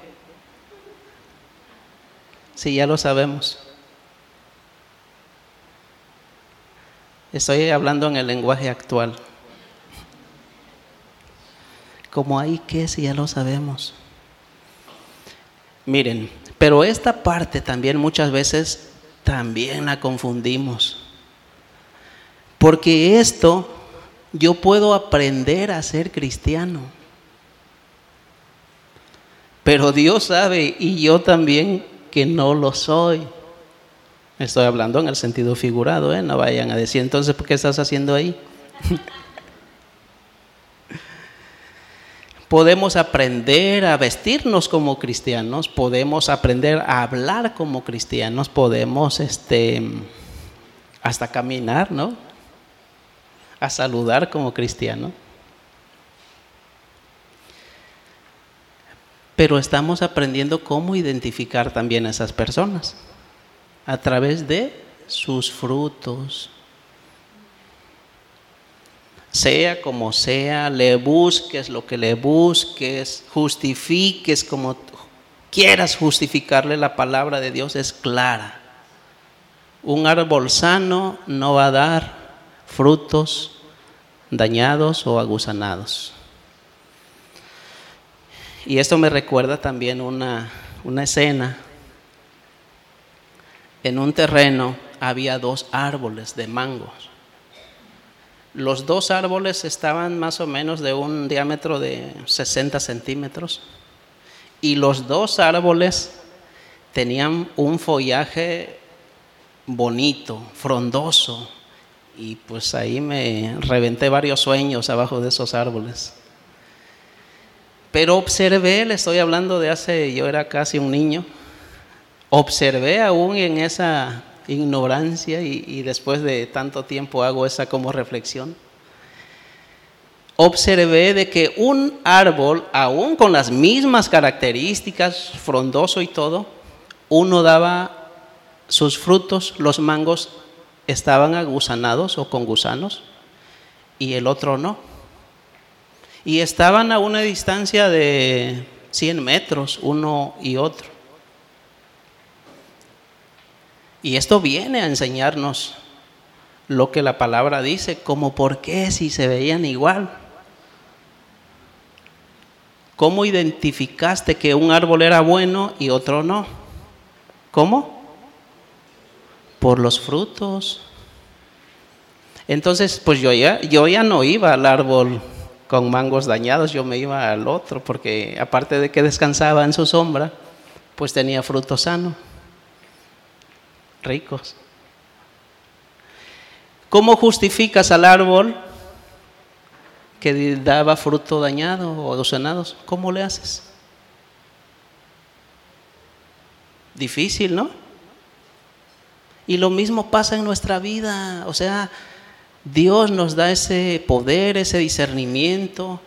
Si ya lo sabemos. Estoy hablando en el lenguaje actual. ¿Cómo hay que si ya lo sabemos? Miren, pero esta parte también muchas veces también la confundimos. Porque esto yo puedo aprender a ser cristiano. Pero Dios sabe y yo también que no lo soy. Estoy hablando en el sentido figurado, ¿eh? no vayan a decir entonces, ¿por qué estás haciendo ahí? podemos aprender a vestirnos como cristianos, podemos aprender a hablar como cristianos, podemos este, hasta caminar, ¿no? a saludar como cristiano. Pero estamos aprendiendo cómo identificar también a esas personas a través de sus frutos. Sea como sea, le busques lo que le busques, justifiques como quieras justificarle la palabra de Dios es clara. Un árbol sano no va a dar frutos dañados o aguzanados. Y esto me recuerda también una, una escena. En un terreno había dos árboles de mangos. Los dos árboles estaban más o menos de un diámetro de 60 centímetros y los dos árboles tenían un follaje bonito, frondoso, y pues ahí me reventé varios sueños abajo de esos árboles. Pero observé, le estoy hablando de hace, yo era casi un niño, observé aún en esa ignorancia y, después de tanto tiempo hago esa como reflexión. Observé de que un árbol, aún con las mismas características, frondoso y todo, uno daba sus frutos, los mangos, estaban agusanados o con gusanos y el otro no. Y estaban a una distancia de 100 metros uno y otro. Y esto viene a enseñarnos lo que la palabra dice, como por qué si se veían igual. ¿Cómo identificaste que un árbol era bueno y otro no? ¿Cómo? Por los frutos. Entonces, pues yo ya, yo ya no iba al árbol con mangos dañados, yo me iba al otro, porque aparte de que descansaba en su sombra, pues tenía fruto sano, ricos. ¿Cómo justificas al árbol que daba fruto dañado o adocenados? ¿Cómo le haces? Difícil, ¿no? Y lo mismo pasa en nuestra vida, o sea, Dios nos da ese poder, ese discernimiento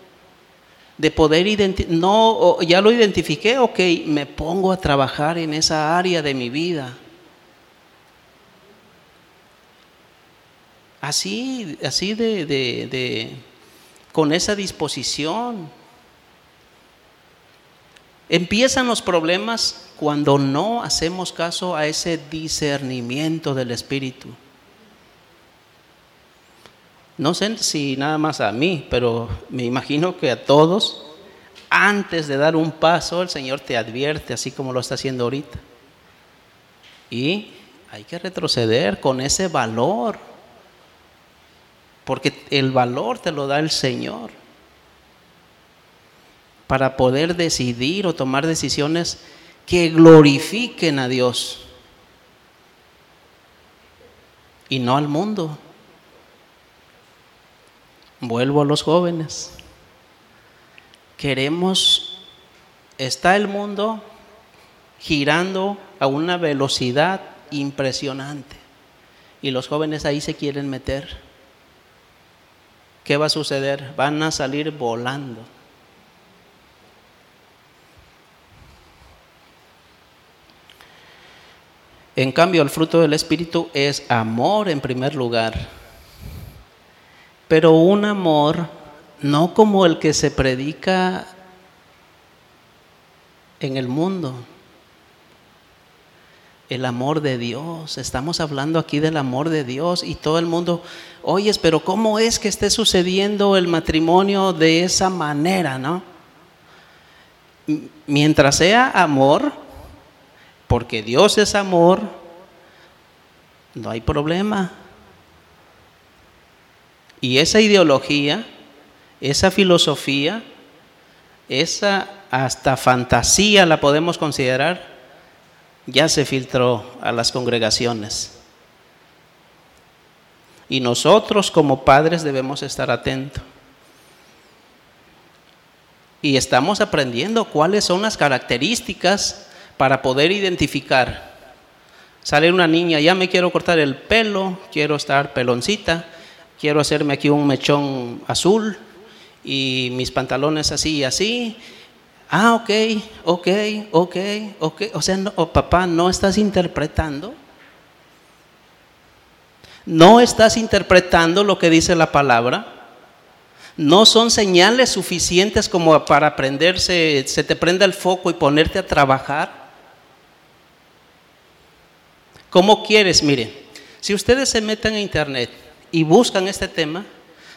de poder identificar, no, ya lo identifiqué, ok, me pongo a trabajar en esa área de mi vida. Así, así de, de, de con esa disposición. Empiezan los problemas cuando no hacemos caso a ese discernimiento del Espíritu. No sé si nada más a mí, pero me imagino que a todos, antes de dar un paso, el Señor te advierte, así como lo está haciendo ahorita. Y hay que retroceder con ese valor, porque el valor te lo da el Señor para poder decidir o tomar decisiones que glorifiquen a Dios y no al mundo. Vuelvo a los jóvenes. Queremos, está el mundo girando a una velocidad impresionante y los jóvenes ahí se quieren meter. ¿Qué va a suceder? Van a salir volando. En cambio, el fruto del Espíritu es amor en primer lugar pero un amor no como el que se predica en el mundo. El amor de Dios. Estamos hablando aquí del amor de Dios y todo el mundo, oyes, pero ¿cómo es que esté sucediendo el matrimonio de esa manera, no? Mientras sea amor, porque Dios es amor, no hay problema. Y esa ideología, esa filosofía, esa hasta fantasía la podemos considerar, ya se filtró a las congregaciones. Y nosotros como padres debemos estar atentos. Y estamos aprendiendo cuáles son las características para poder identificar. Sale una niña, ya me quiero cortar el pelo, quiero estar peloncita quiero hacerme aquí un mechón azul y mis pantalones así y así. Ah, ok, ok, ok, ok. O sea, no, papá, no estás interpretando. No estás interpretando lo que dice la palabra. No son señales suficientes como para aprenderse, se te prenda el foco y ponerte a trabajar. ¿Cómo quieres? Miren, si ustedes se meten a internet y buscan este tema,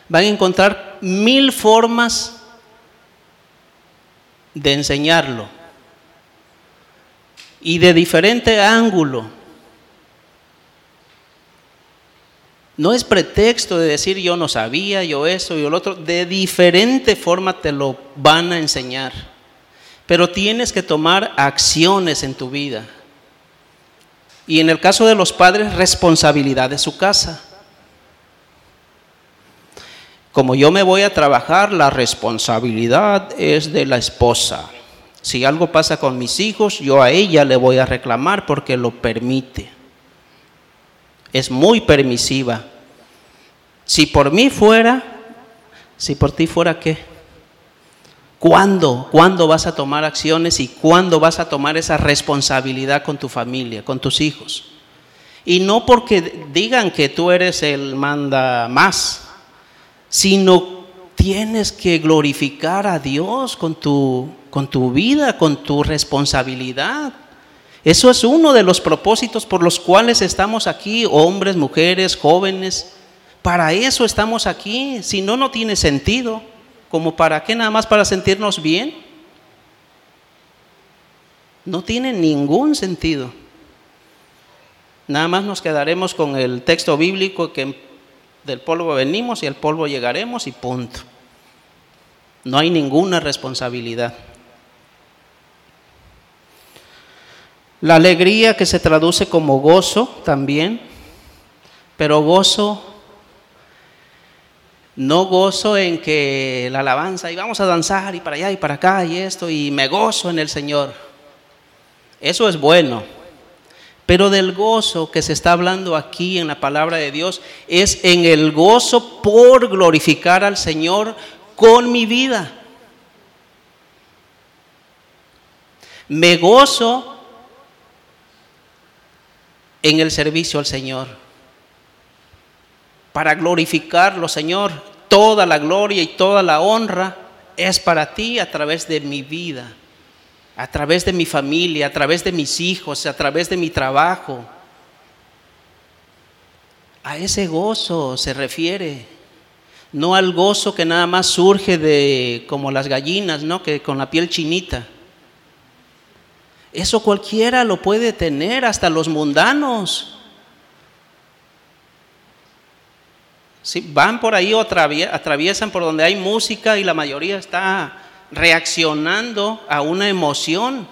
van a encontrar mil formas de enseñarlo y de diferente ángulo. No es pretexto de decir yo no sabía, yo eso, y lo otro, de diferente forma te lo van a enseñar. Pero tienes que tomar acciones en tu vida. Y en el caso de los padres, responsabilidad de su casa. Como yo me voy a trabajar, la responsabilidad es de la esposa. Si algo pasa con mis hijos, yo a ella le voy a reclamar porque lo permite. Es muy permisiva. Si por mí fuera, si por ti fuera qué? ¿Cuándo? ¿Cuándo vas a tomar acciones y cuándo vas a tomar esa responsabilidad con tu familia, con tus hijos? Y no porque digan que tú eres el manda más, sino tienes que glorificar a Dios con tu, con tu vida, con tu responsabilidad. Eso es uno de los propósitos por los cuales estamos aquí, hombres, mujeres, jóvenes. Para eso estamos aquí. Si no, no tiene sentido. ¿Como para qué? Nada más para sentirnos bien. No tiene ningún sentido. Nada más nos quedaremos con el texto bíblico que del polvo venimos y al polvo llegaremos y punto. No hay ninguna responsabilidad. La alegría que se traduce como gozo también, pero gozo, no gozo en que la alabanza y vamos a danzar y para allá y para acá y esto y me gozo en el Señor. Eso es bueno. Pero del gozo que se está hablando aquí en la palabra de Dios es en el gozo por glorificar al Señor con mi vida. Me gozo en el servicio al Señor. Para glorificarlo, Señor, toda la gloria y toda la honra es para ti a través de mi vida a través de mi familia, a través de mis hijos, a través de mi trabajo. A ese gozo se refiere, no al gozo que nada más surge de como las gallinas, ¿no? Que con la piel chinita. Eso cualquiera lo puede tener, hasta los mundanos. Sí, van por ahí o atraviesan por donde hay música y la mayoría está reaccionando a una emoción.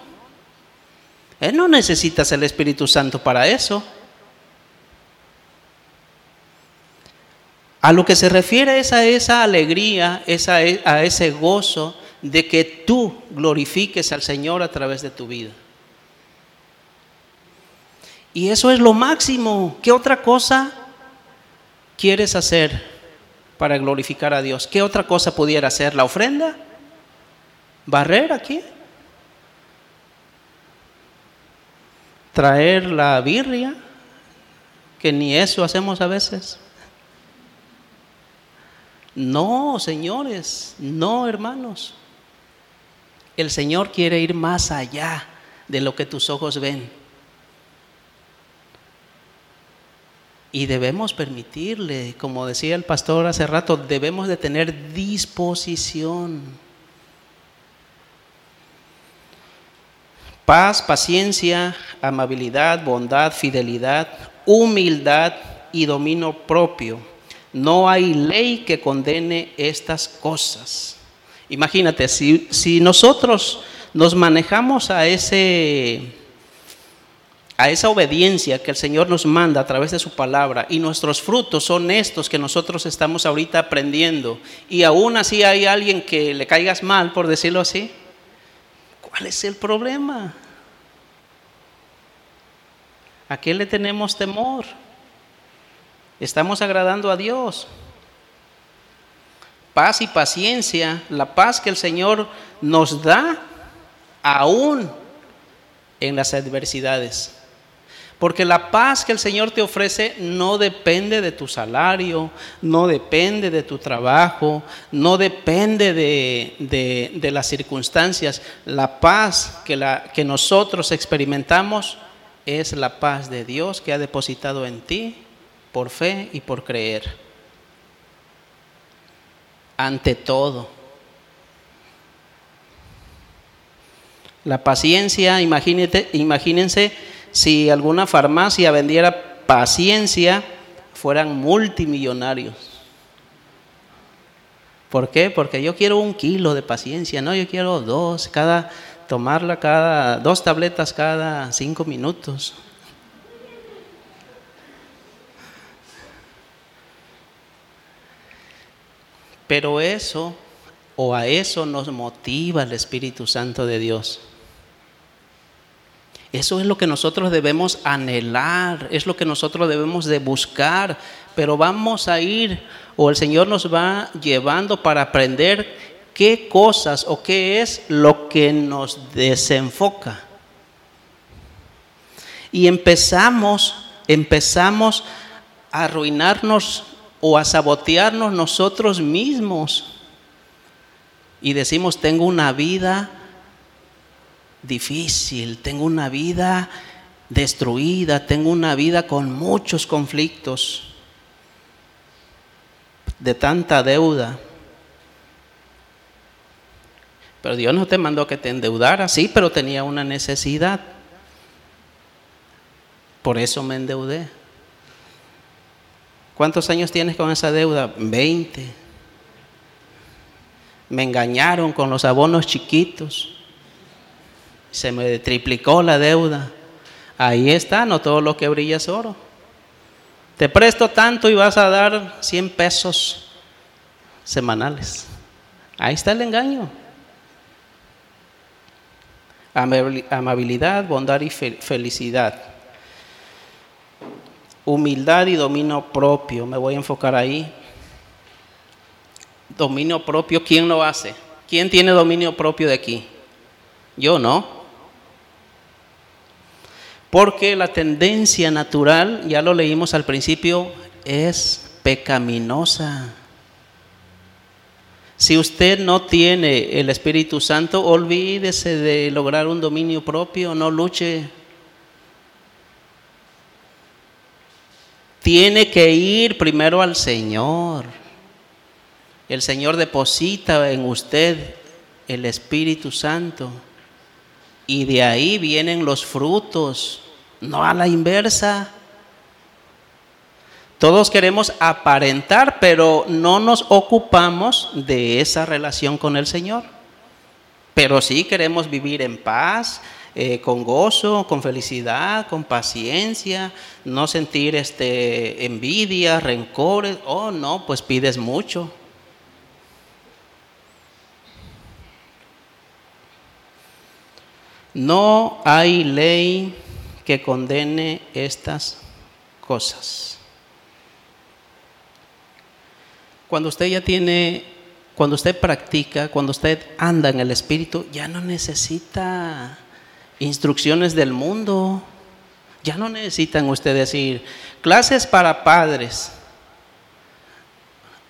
Él no necesitas el Espíritu Santo para eso. A lo que se refiere es a esa alegría, a ese gozo de que tú glorifiques al Señor a través de tu vida. Y eso es lo máximo. ¿Qué otra cosa quieres hacer para glorificar a Dios? ¿Qué otra cosa pudiera ser? ¿La ofrenda? Barrer aquí, traer la birria, que ni eso hacemos a veces. No, señores, no, hermanos. El Señor quiere ir más allá de lo que tus ojos ven. Y debemos permitirle, como decía el pastor hace rato, debemos de tener disposición. Paz, paciencia, amabilidad, bondad, fidelidad, humildad y dominio propio. No hay ley que condene estas cosas. Imagínate, si, si nosotros nos manejamos a ese a esa obediencia que el Señor nos manda a través de su palabra y nuestros frutos son estos que nosotros estamos ahorita aprendiendo y aún así hay alguien que le caigas mal, por decirlo así, ¿Cuál es el problema? ¿A qué le tenemos temor? Estamos agradando a Dios. Paz y paciencia, la paz que el Señor nos da aún en las adversidades. Porque la paz que el Señor te ofrece no depende de tu salario, no depende de tu trabajo, no depende de, las circunstancias. La paz que, la, que nosotros experimentamos es la paz de Dios que ha depositado en ti por fe y por creer. Ante todo. La paciencia, imagínense si alguna farmacia vendiera paciencia, fueran multimillonarios. ¿Por qué? Porque yo quiero un kilo de paciencia, no, yo quiero dos, cada, tomarla cada, dos tabletas cada cinco minutos. Pero eso, o a eso nos motiva el Espíritu Santo de Dios. Eso es lo que nosotros debemos anhelar, es lo que nosotros debemos de buscar, pero vamos a ir o el Señor nos va llevando para aprender qué cosas o qué es lo que nos desenfoca. Y empezamos, empezamos a arruinarnos o a sabotearnos nosotros mismos. Y decimos, tengo una vida difícil, tengo una vida destruida, tengo una vida con muchos conflictos, de tanta deuda. Pero Dios no te mandó que te endeudara, sí, pero tenía una necesidad. Por eso me endeudé. ¿Cuántos años tienes con esa deuda? 20. Me engañaron con los abonos chiquitos. Se me triplicó la deuda. Ahí está, no todo lo que brilla es oro. Te presto tanto y vas a dar 100 pesos semanales. Ahí está el engaño. Amabilidad, bondad y felicidad. Humildad y dominio propio. Me voy a enfocar ahí. Dominio propio, ¿quién lo hace? ¿Quién tiene dominio propio de aquí? Yo no. Porque la tendencia natural, ya lo leímos al principio, es pecaminosa. Si usted no tiene el Espíritu Santo, olvídese de lograr un dominio propio, no luche. Tiene que ir primero al Señor. El Señor deposita en usted el Espíritu Santo y de ahí vienen los frutos no a la inversa. Todos queremos aparentar, pero no nos ocupamos de esa relación con el Señor. Pero sí queremos vivir en paz, eh, con gozo, con felicidad, con paciencia, no sentir este, envidia, rencores. Oh, no, pues pides mucho. No hay ley que condene estas cosas. Cuando usted ya tiene, cuando usted practica, cuando usted anda en el Espíritu, ya no necesita instrucciones del mundo. Ya no necesitan usted decir clases para padres.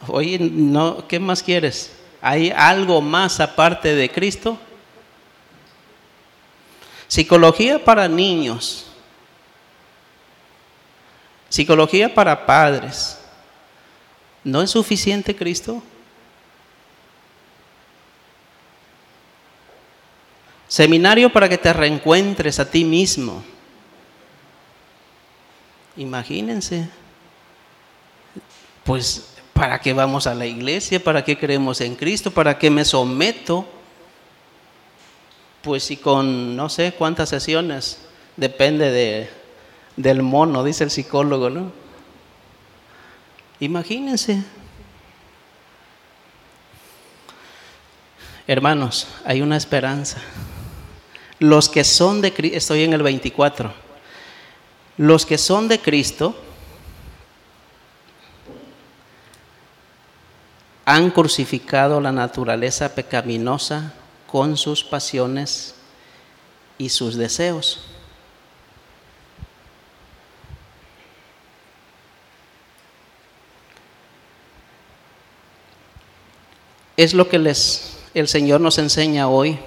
Oye, no, ¿qué más quieres? ¿Hay algo más aparte de Cristo? Psicología para niños. Psicología para padres. ¿No es suficiente Cristo? Seminario para que te reencuentres a ti mismo. Imagínense. Pues, ¿para qué vamos a la iglesia? ¿Para qué creemos en Cristo? ¿Para qué me someto? Pues si con no sé cuántas sesiones, depende de, del mono, dice el psicólogo, ¿no? Imagínense. Hermanos, hay una esperanza. Los que son de Cristo, estoy en el 24, los que son de Cristo han crucificado la naturaleza pecaminosa con sus pasiones y sus deseos. Es lo que les, el Señor nos enseña hoy.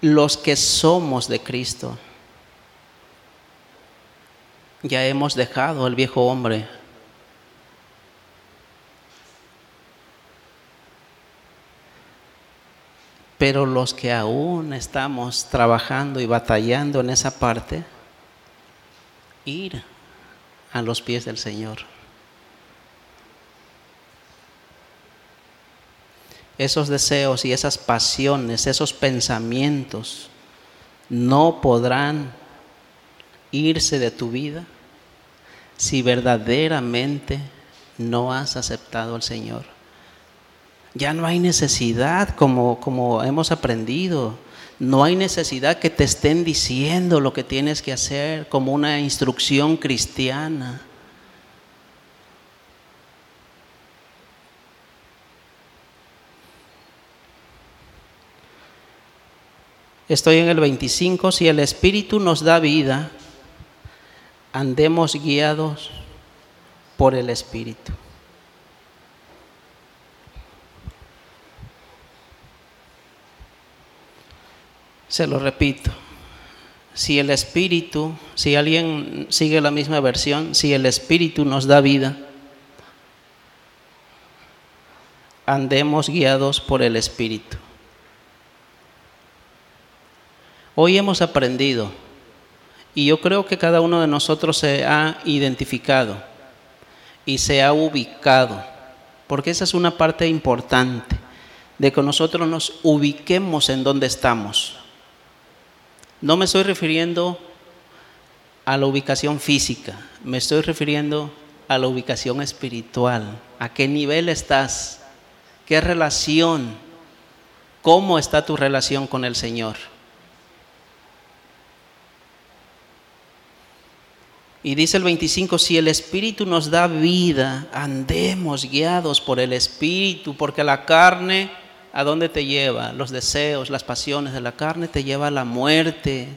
Los que somos de Cristo, ya hemos dejado al viejo hombre Pero los que aún estamos trabajando y batallando en esa parte, ir a los pies del Señor. Esos deseos y esas pasiones, esos pensamientos, no podrán irse de tu vida si verdaderamente no has aceptado al Señor. Ya no hay necesidad como, como hemos aprendido. No hay necesidad que te estén diciendo lo que tienes que hacer como una instrucción cristiana. Estoy en el 25. Si el Espíritu nos da vida, andemos guiados por el Espíritu. Se lo repito. Si el Espíritu, si alguien sigue la misma versión, si el Espíritu nos da vida, andemos guiados por el Espíritu. Hoy hemos aprendido, y yo creo que cada uno de nosotros se ha identificado y se ha ubicado, porque esa es una parte importante, de que nosotros nos ubiquemos en donde estamos. No me estoy refiriendo a la ubicación física, me estoy refiriendo a la ubicación espiritual. ¿A qué nivel estás? ¿Qué relación? ¿Cómo está tu relación con el Señor? Y dice el 25, si el Espíritu nos da vida, andemos guiados por el Espíritu, porque la carne, ¿a dónde te lleva? Los deseos, las pasiones de la carne te lleva a la muerte.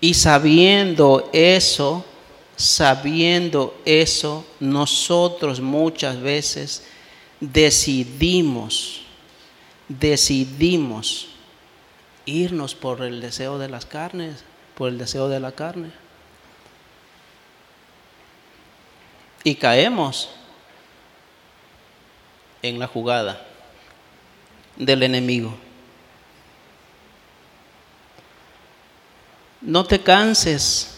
Y sabiendo eso, sabiendo eso, nosotros muchas veces decidimos, decidimos irnos por el deseo de las carnes por el deseo de la carne. Y caemos en la jugada del enemigo. No te canses,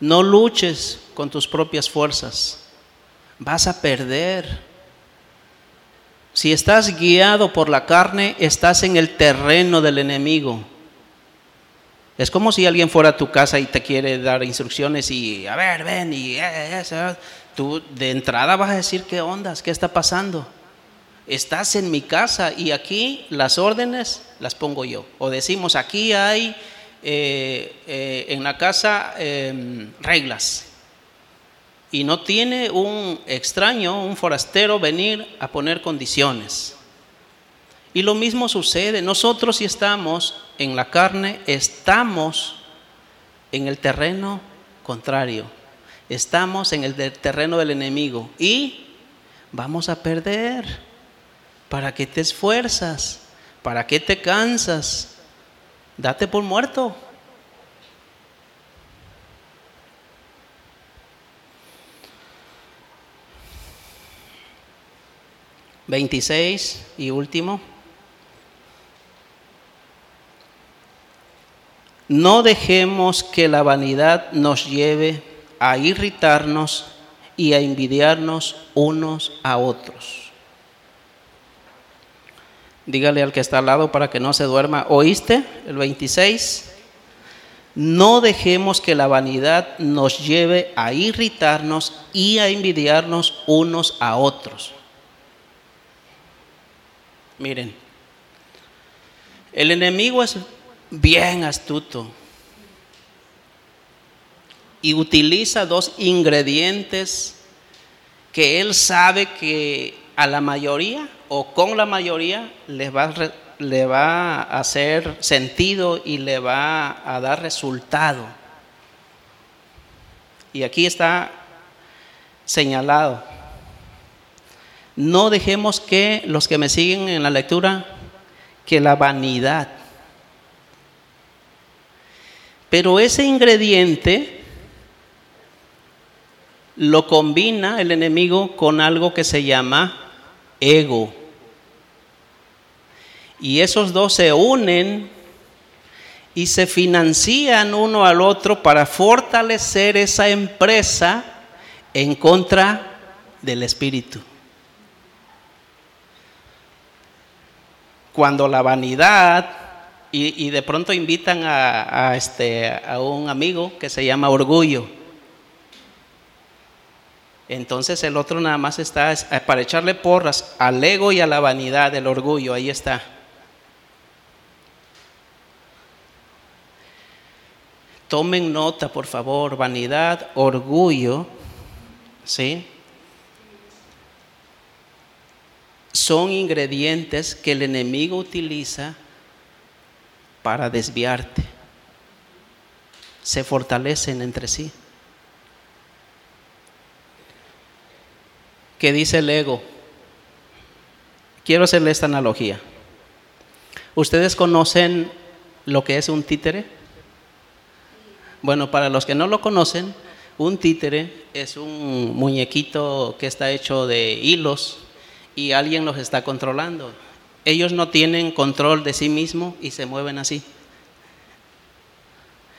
no luches con tus propias fuerzas, vas a perder. Si estás guiado por la carne, estás en el terreno del enemigo. Es como si alguien fuera a tu casa y te quiere dar instrucciones y, a ver, ven, y eh, eh, tú de entrada vas a decir, ¿qué ondas? ¿Qué está pasando? Estás en mi casa y aquí las órdenes las pongo yo. O decimos, aquí hay eh, en la casa em, reglas. Y no tiene un extraño, un forastero venir a poner condiciones. Y lo mismo sucede, nosotros si estamos en la carne, estamos en el terreno contrario, estamos en el terreno del enemigo y vamos a perder. ¿Para qué te esfuerzas? ¿Para qué te cansas? Date por muerto. Veintiséis y último. No dejemos que la vanidad nos lleve a irritarnos y a envidiarnos unos a otros. Dígale al que está al lado para que no se duerma. ¿Oíste? El 26. No dejemos que la vanidad nos lleve a irritarnos y a envidiarnos unos a otros. Miren, el enemigo es bien astuto y utiliza dos ingredientes que él sabe que a la mayoría o con la mayoría le va, le va a hacer sentido y le va a dar resultado. Y aquí está señalado. No dejemos que los que me siguen en la lectura, que la vanidad pero ese ingrediente lo combina el enemigo con algo que se llama ego. Y esos dos se unen y se financian uno al otro para fortalecer esa empresa en contra del espíritu. Cuando la vanidad y, de pronto invitan a, este, a un amigo que se llama Orgullo. Entonces el otro nada más está para echarle porras al ego y a la vanidad, del orgullo, ahí está. Tomen nota, por favor, vanidad, orgullo, ¿sí? Son ingredientes que el enemigo utiliza para desviarte. Se fortalecen entre sí. ¿Qué dice el ego? Quiero hacerle esta analogía. ¿Ustedes conocen lo que es un títere? Bueno, para los que no lo conocen, Un títere es un muñequito que está hecho de hilos y alguien los está controlando. Ellos no tienen control de sí mismos y se mueven así.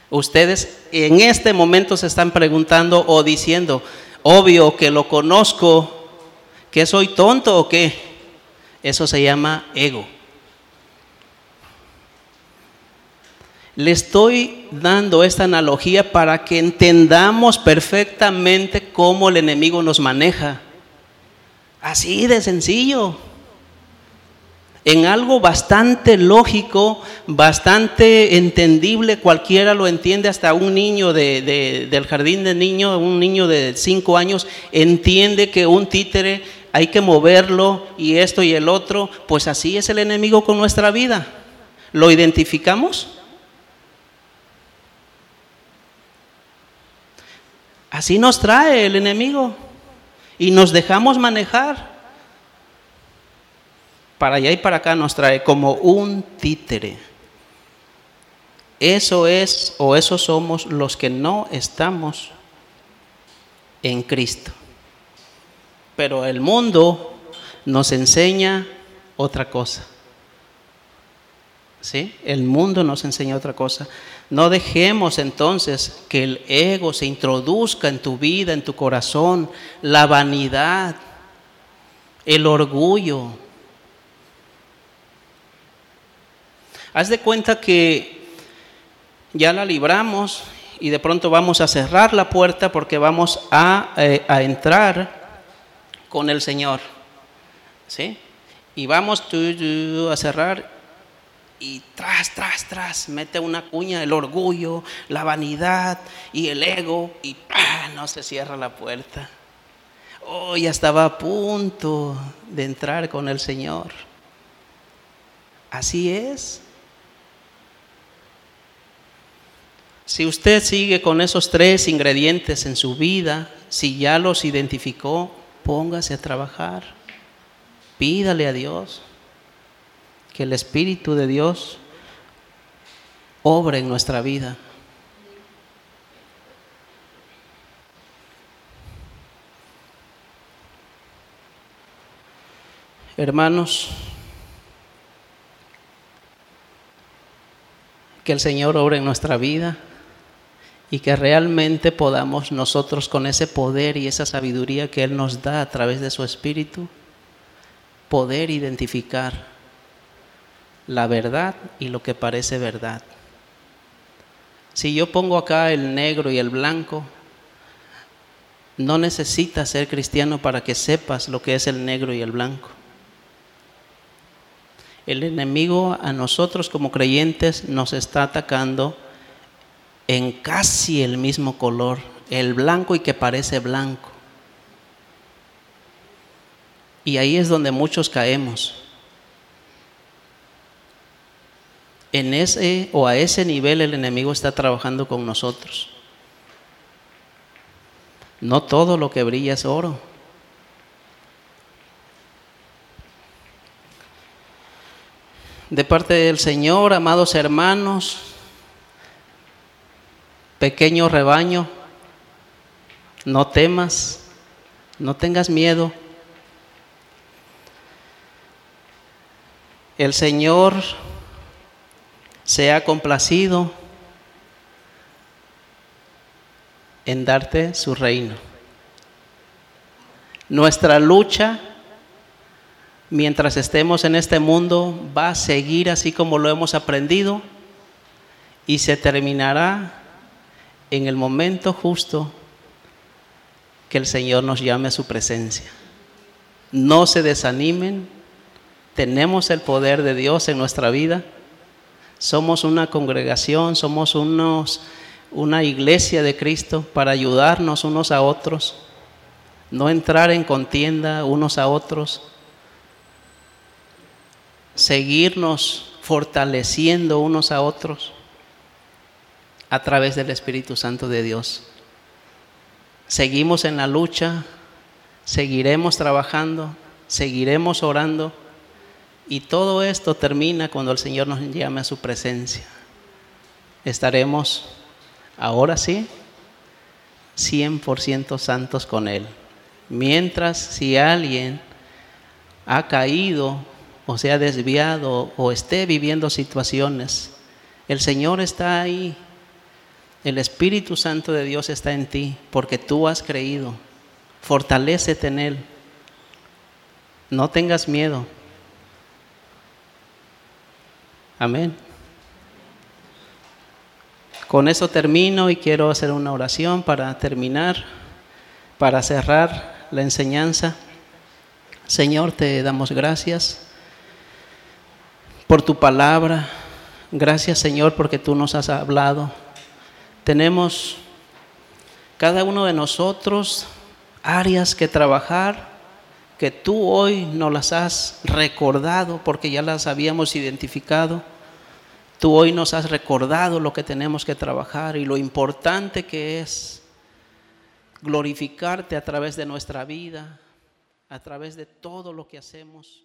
Ustedes en este momento se están preguntando o diciendo, obvio que lo conozco, que soy tonto o qué. Eso se llama ego. Le estoy dando esta analogía para que entendamos perfectamente cómo el enemigo nos maneja. Así de sencillo. En algo bastante lógico, bastante entendible, cualquiera lo entiende, hasta un niño del jardín de niños, un niño de cinco años, entiende que un títere hay que moverlo y esto y el otro, pues así es el enemigo con nuestra vida. ¿Lo identificamos? Así nos trae el enemigo y nos dejamos manejar. Para allá y para acá nos trae como un títere. Eso es o eso somos los que no estamos en Cristo. Pero el mundo nos enseña otra cosa. El mundo nos enseña otra cosa. No dejemos entonces que el ego se introduzca en tu vida, en tu corazón, la vanidad, el orgullo. Haz de cuenta que ya la libramos y de pronto vamos a cerrar la puerta porque vamos a, eh, a entrar con el Señor. ¿Sí? Y vamos a cerrar y tras, tras, tras, mete una cuña el orgullo, la vanidad y el ego y no se cierra la puerta. Oh, ya estaba a punto de entrar con el Señor. Así es. Si usted sigue con esos tres ingredientes en su vida, si ya los identificó, póngase a trabajar. Pídale a Dios que el Espíritu de Dios obre en nuestra vida. Hermanos, que el Señor obre en nuestra vida y que realmente podamos nosotros con ese poder y esa sabiduría que Él nos da a través de su Espíritu, poder identificar la verdad y lo que parece verdad. Si yo pongo acá el negro y el blanco, no necesitas ser cristiano para que sepas lo que es el negro y el blanco. El enemigo a nosotros como creyentes nos está atacando en casi el mismo color, el blanco y que parece blanco. Y ahí es donde muchos caemos. En ese o a ese nivel el enemigo está trabajando con nosotros. No todo lo que brilla es oro. De parte del Señor, amados hermanos, pequeño rebaño, no temas, no tengas miedo. El Señor se ha complacido en darte su reino. Nuestra lucha, mientras estemos en este mundo, va a seguir así como lo hemos aprendido y se terminará en el momento justo que el Señor nos llame a su presencia. No se desanimen, tenemos el poder de Dios en nuestra vida somos una congregación, somos unos, una iglesia de Cristo para ayudarnos unos a otros, no entrar en contienda unos a otros, seguirnos fortaleciendo unos a otros a través del Espíritu Santo de Dios. Seguimos en la lucha, seguiremos trabajando, seguiremos orando y todo esto termina cuando el Señor nos llame a su presencia. Estaremos ahora sí 100% santos con Él. Mientras si alguien ha caído o se ha desviado o esté viviendo situaciones, el Señor está ahí. El Espíritu Santo de Dios está en ti porque tú has creído. Fortalécete en Él. No tengas miedo. Amén. Con eso termino y quiero hacer una oración para terminar, para cerrar la enseñanza. Señor, te damos gracias por tu palabra. Gracias, Señor, porque tú nos has hablado. Tenemos cada uno de nosotros áreas que trabajar que tú hoy nos las has recordado porque ya las habíamos identificado. Tú hoy nos has recordado lo que tenemos que trabajar y lo importante que es glorificarte a través de nuestra vida, a través de todo lo que hacemos.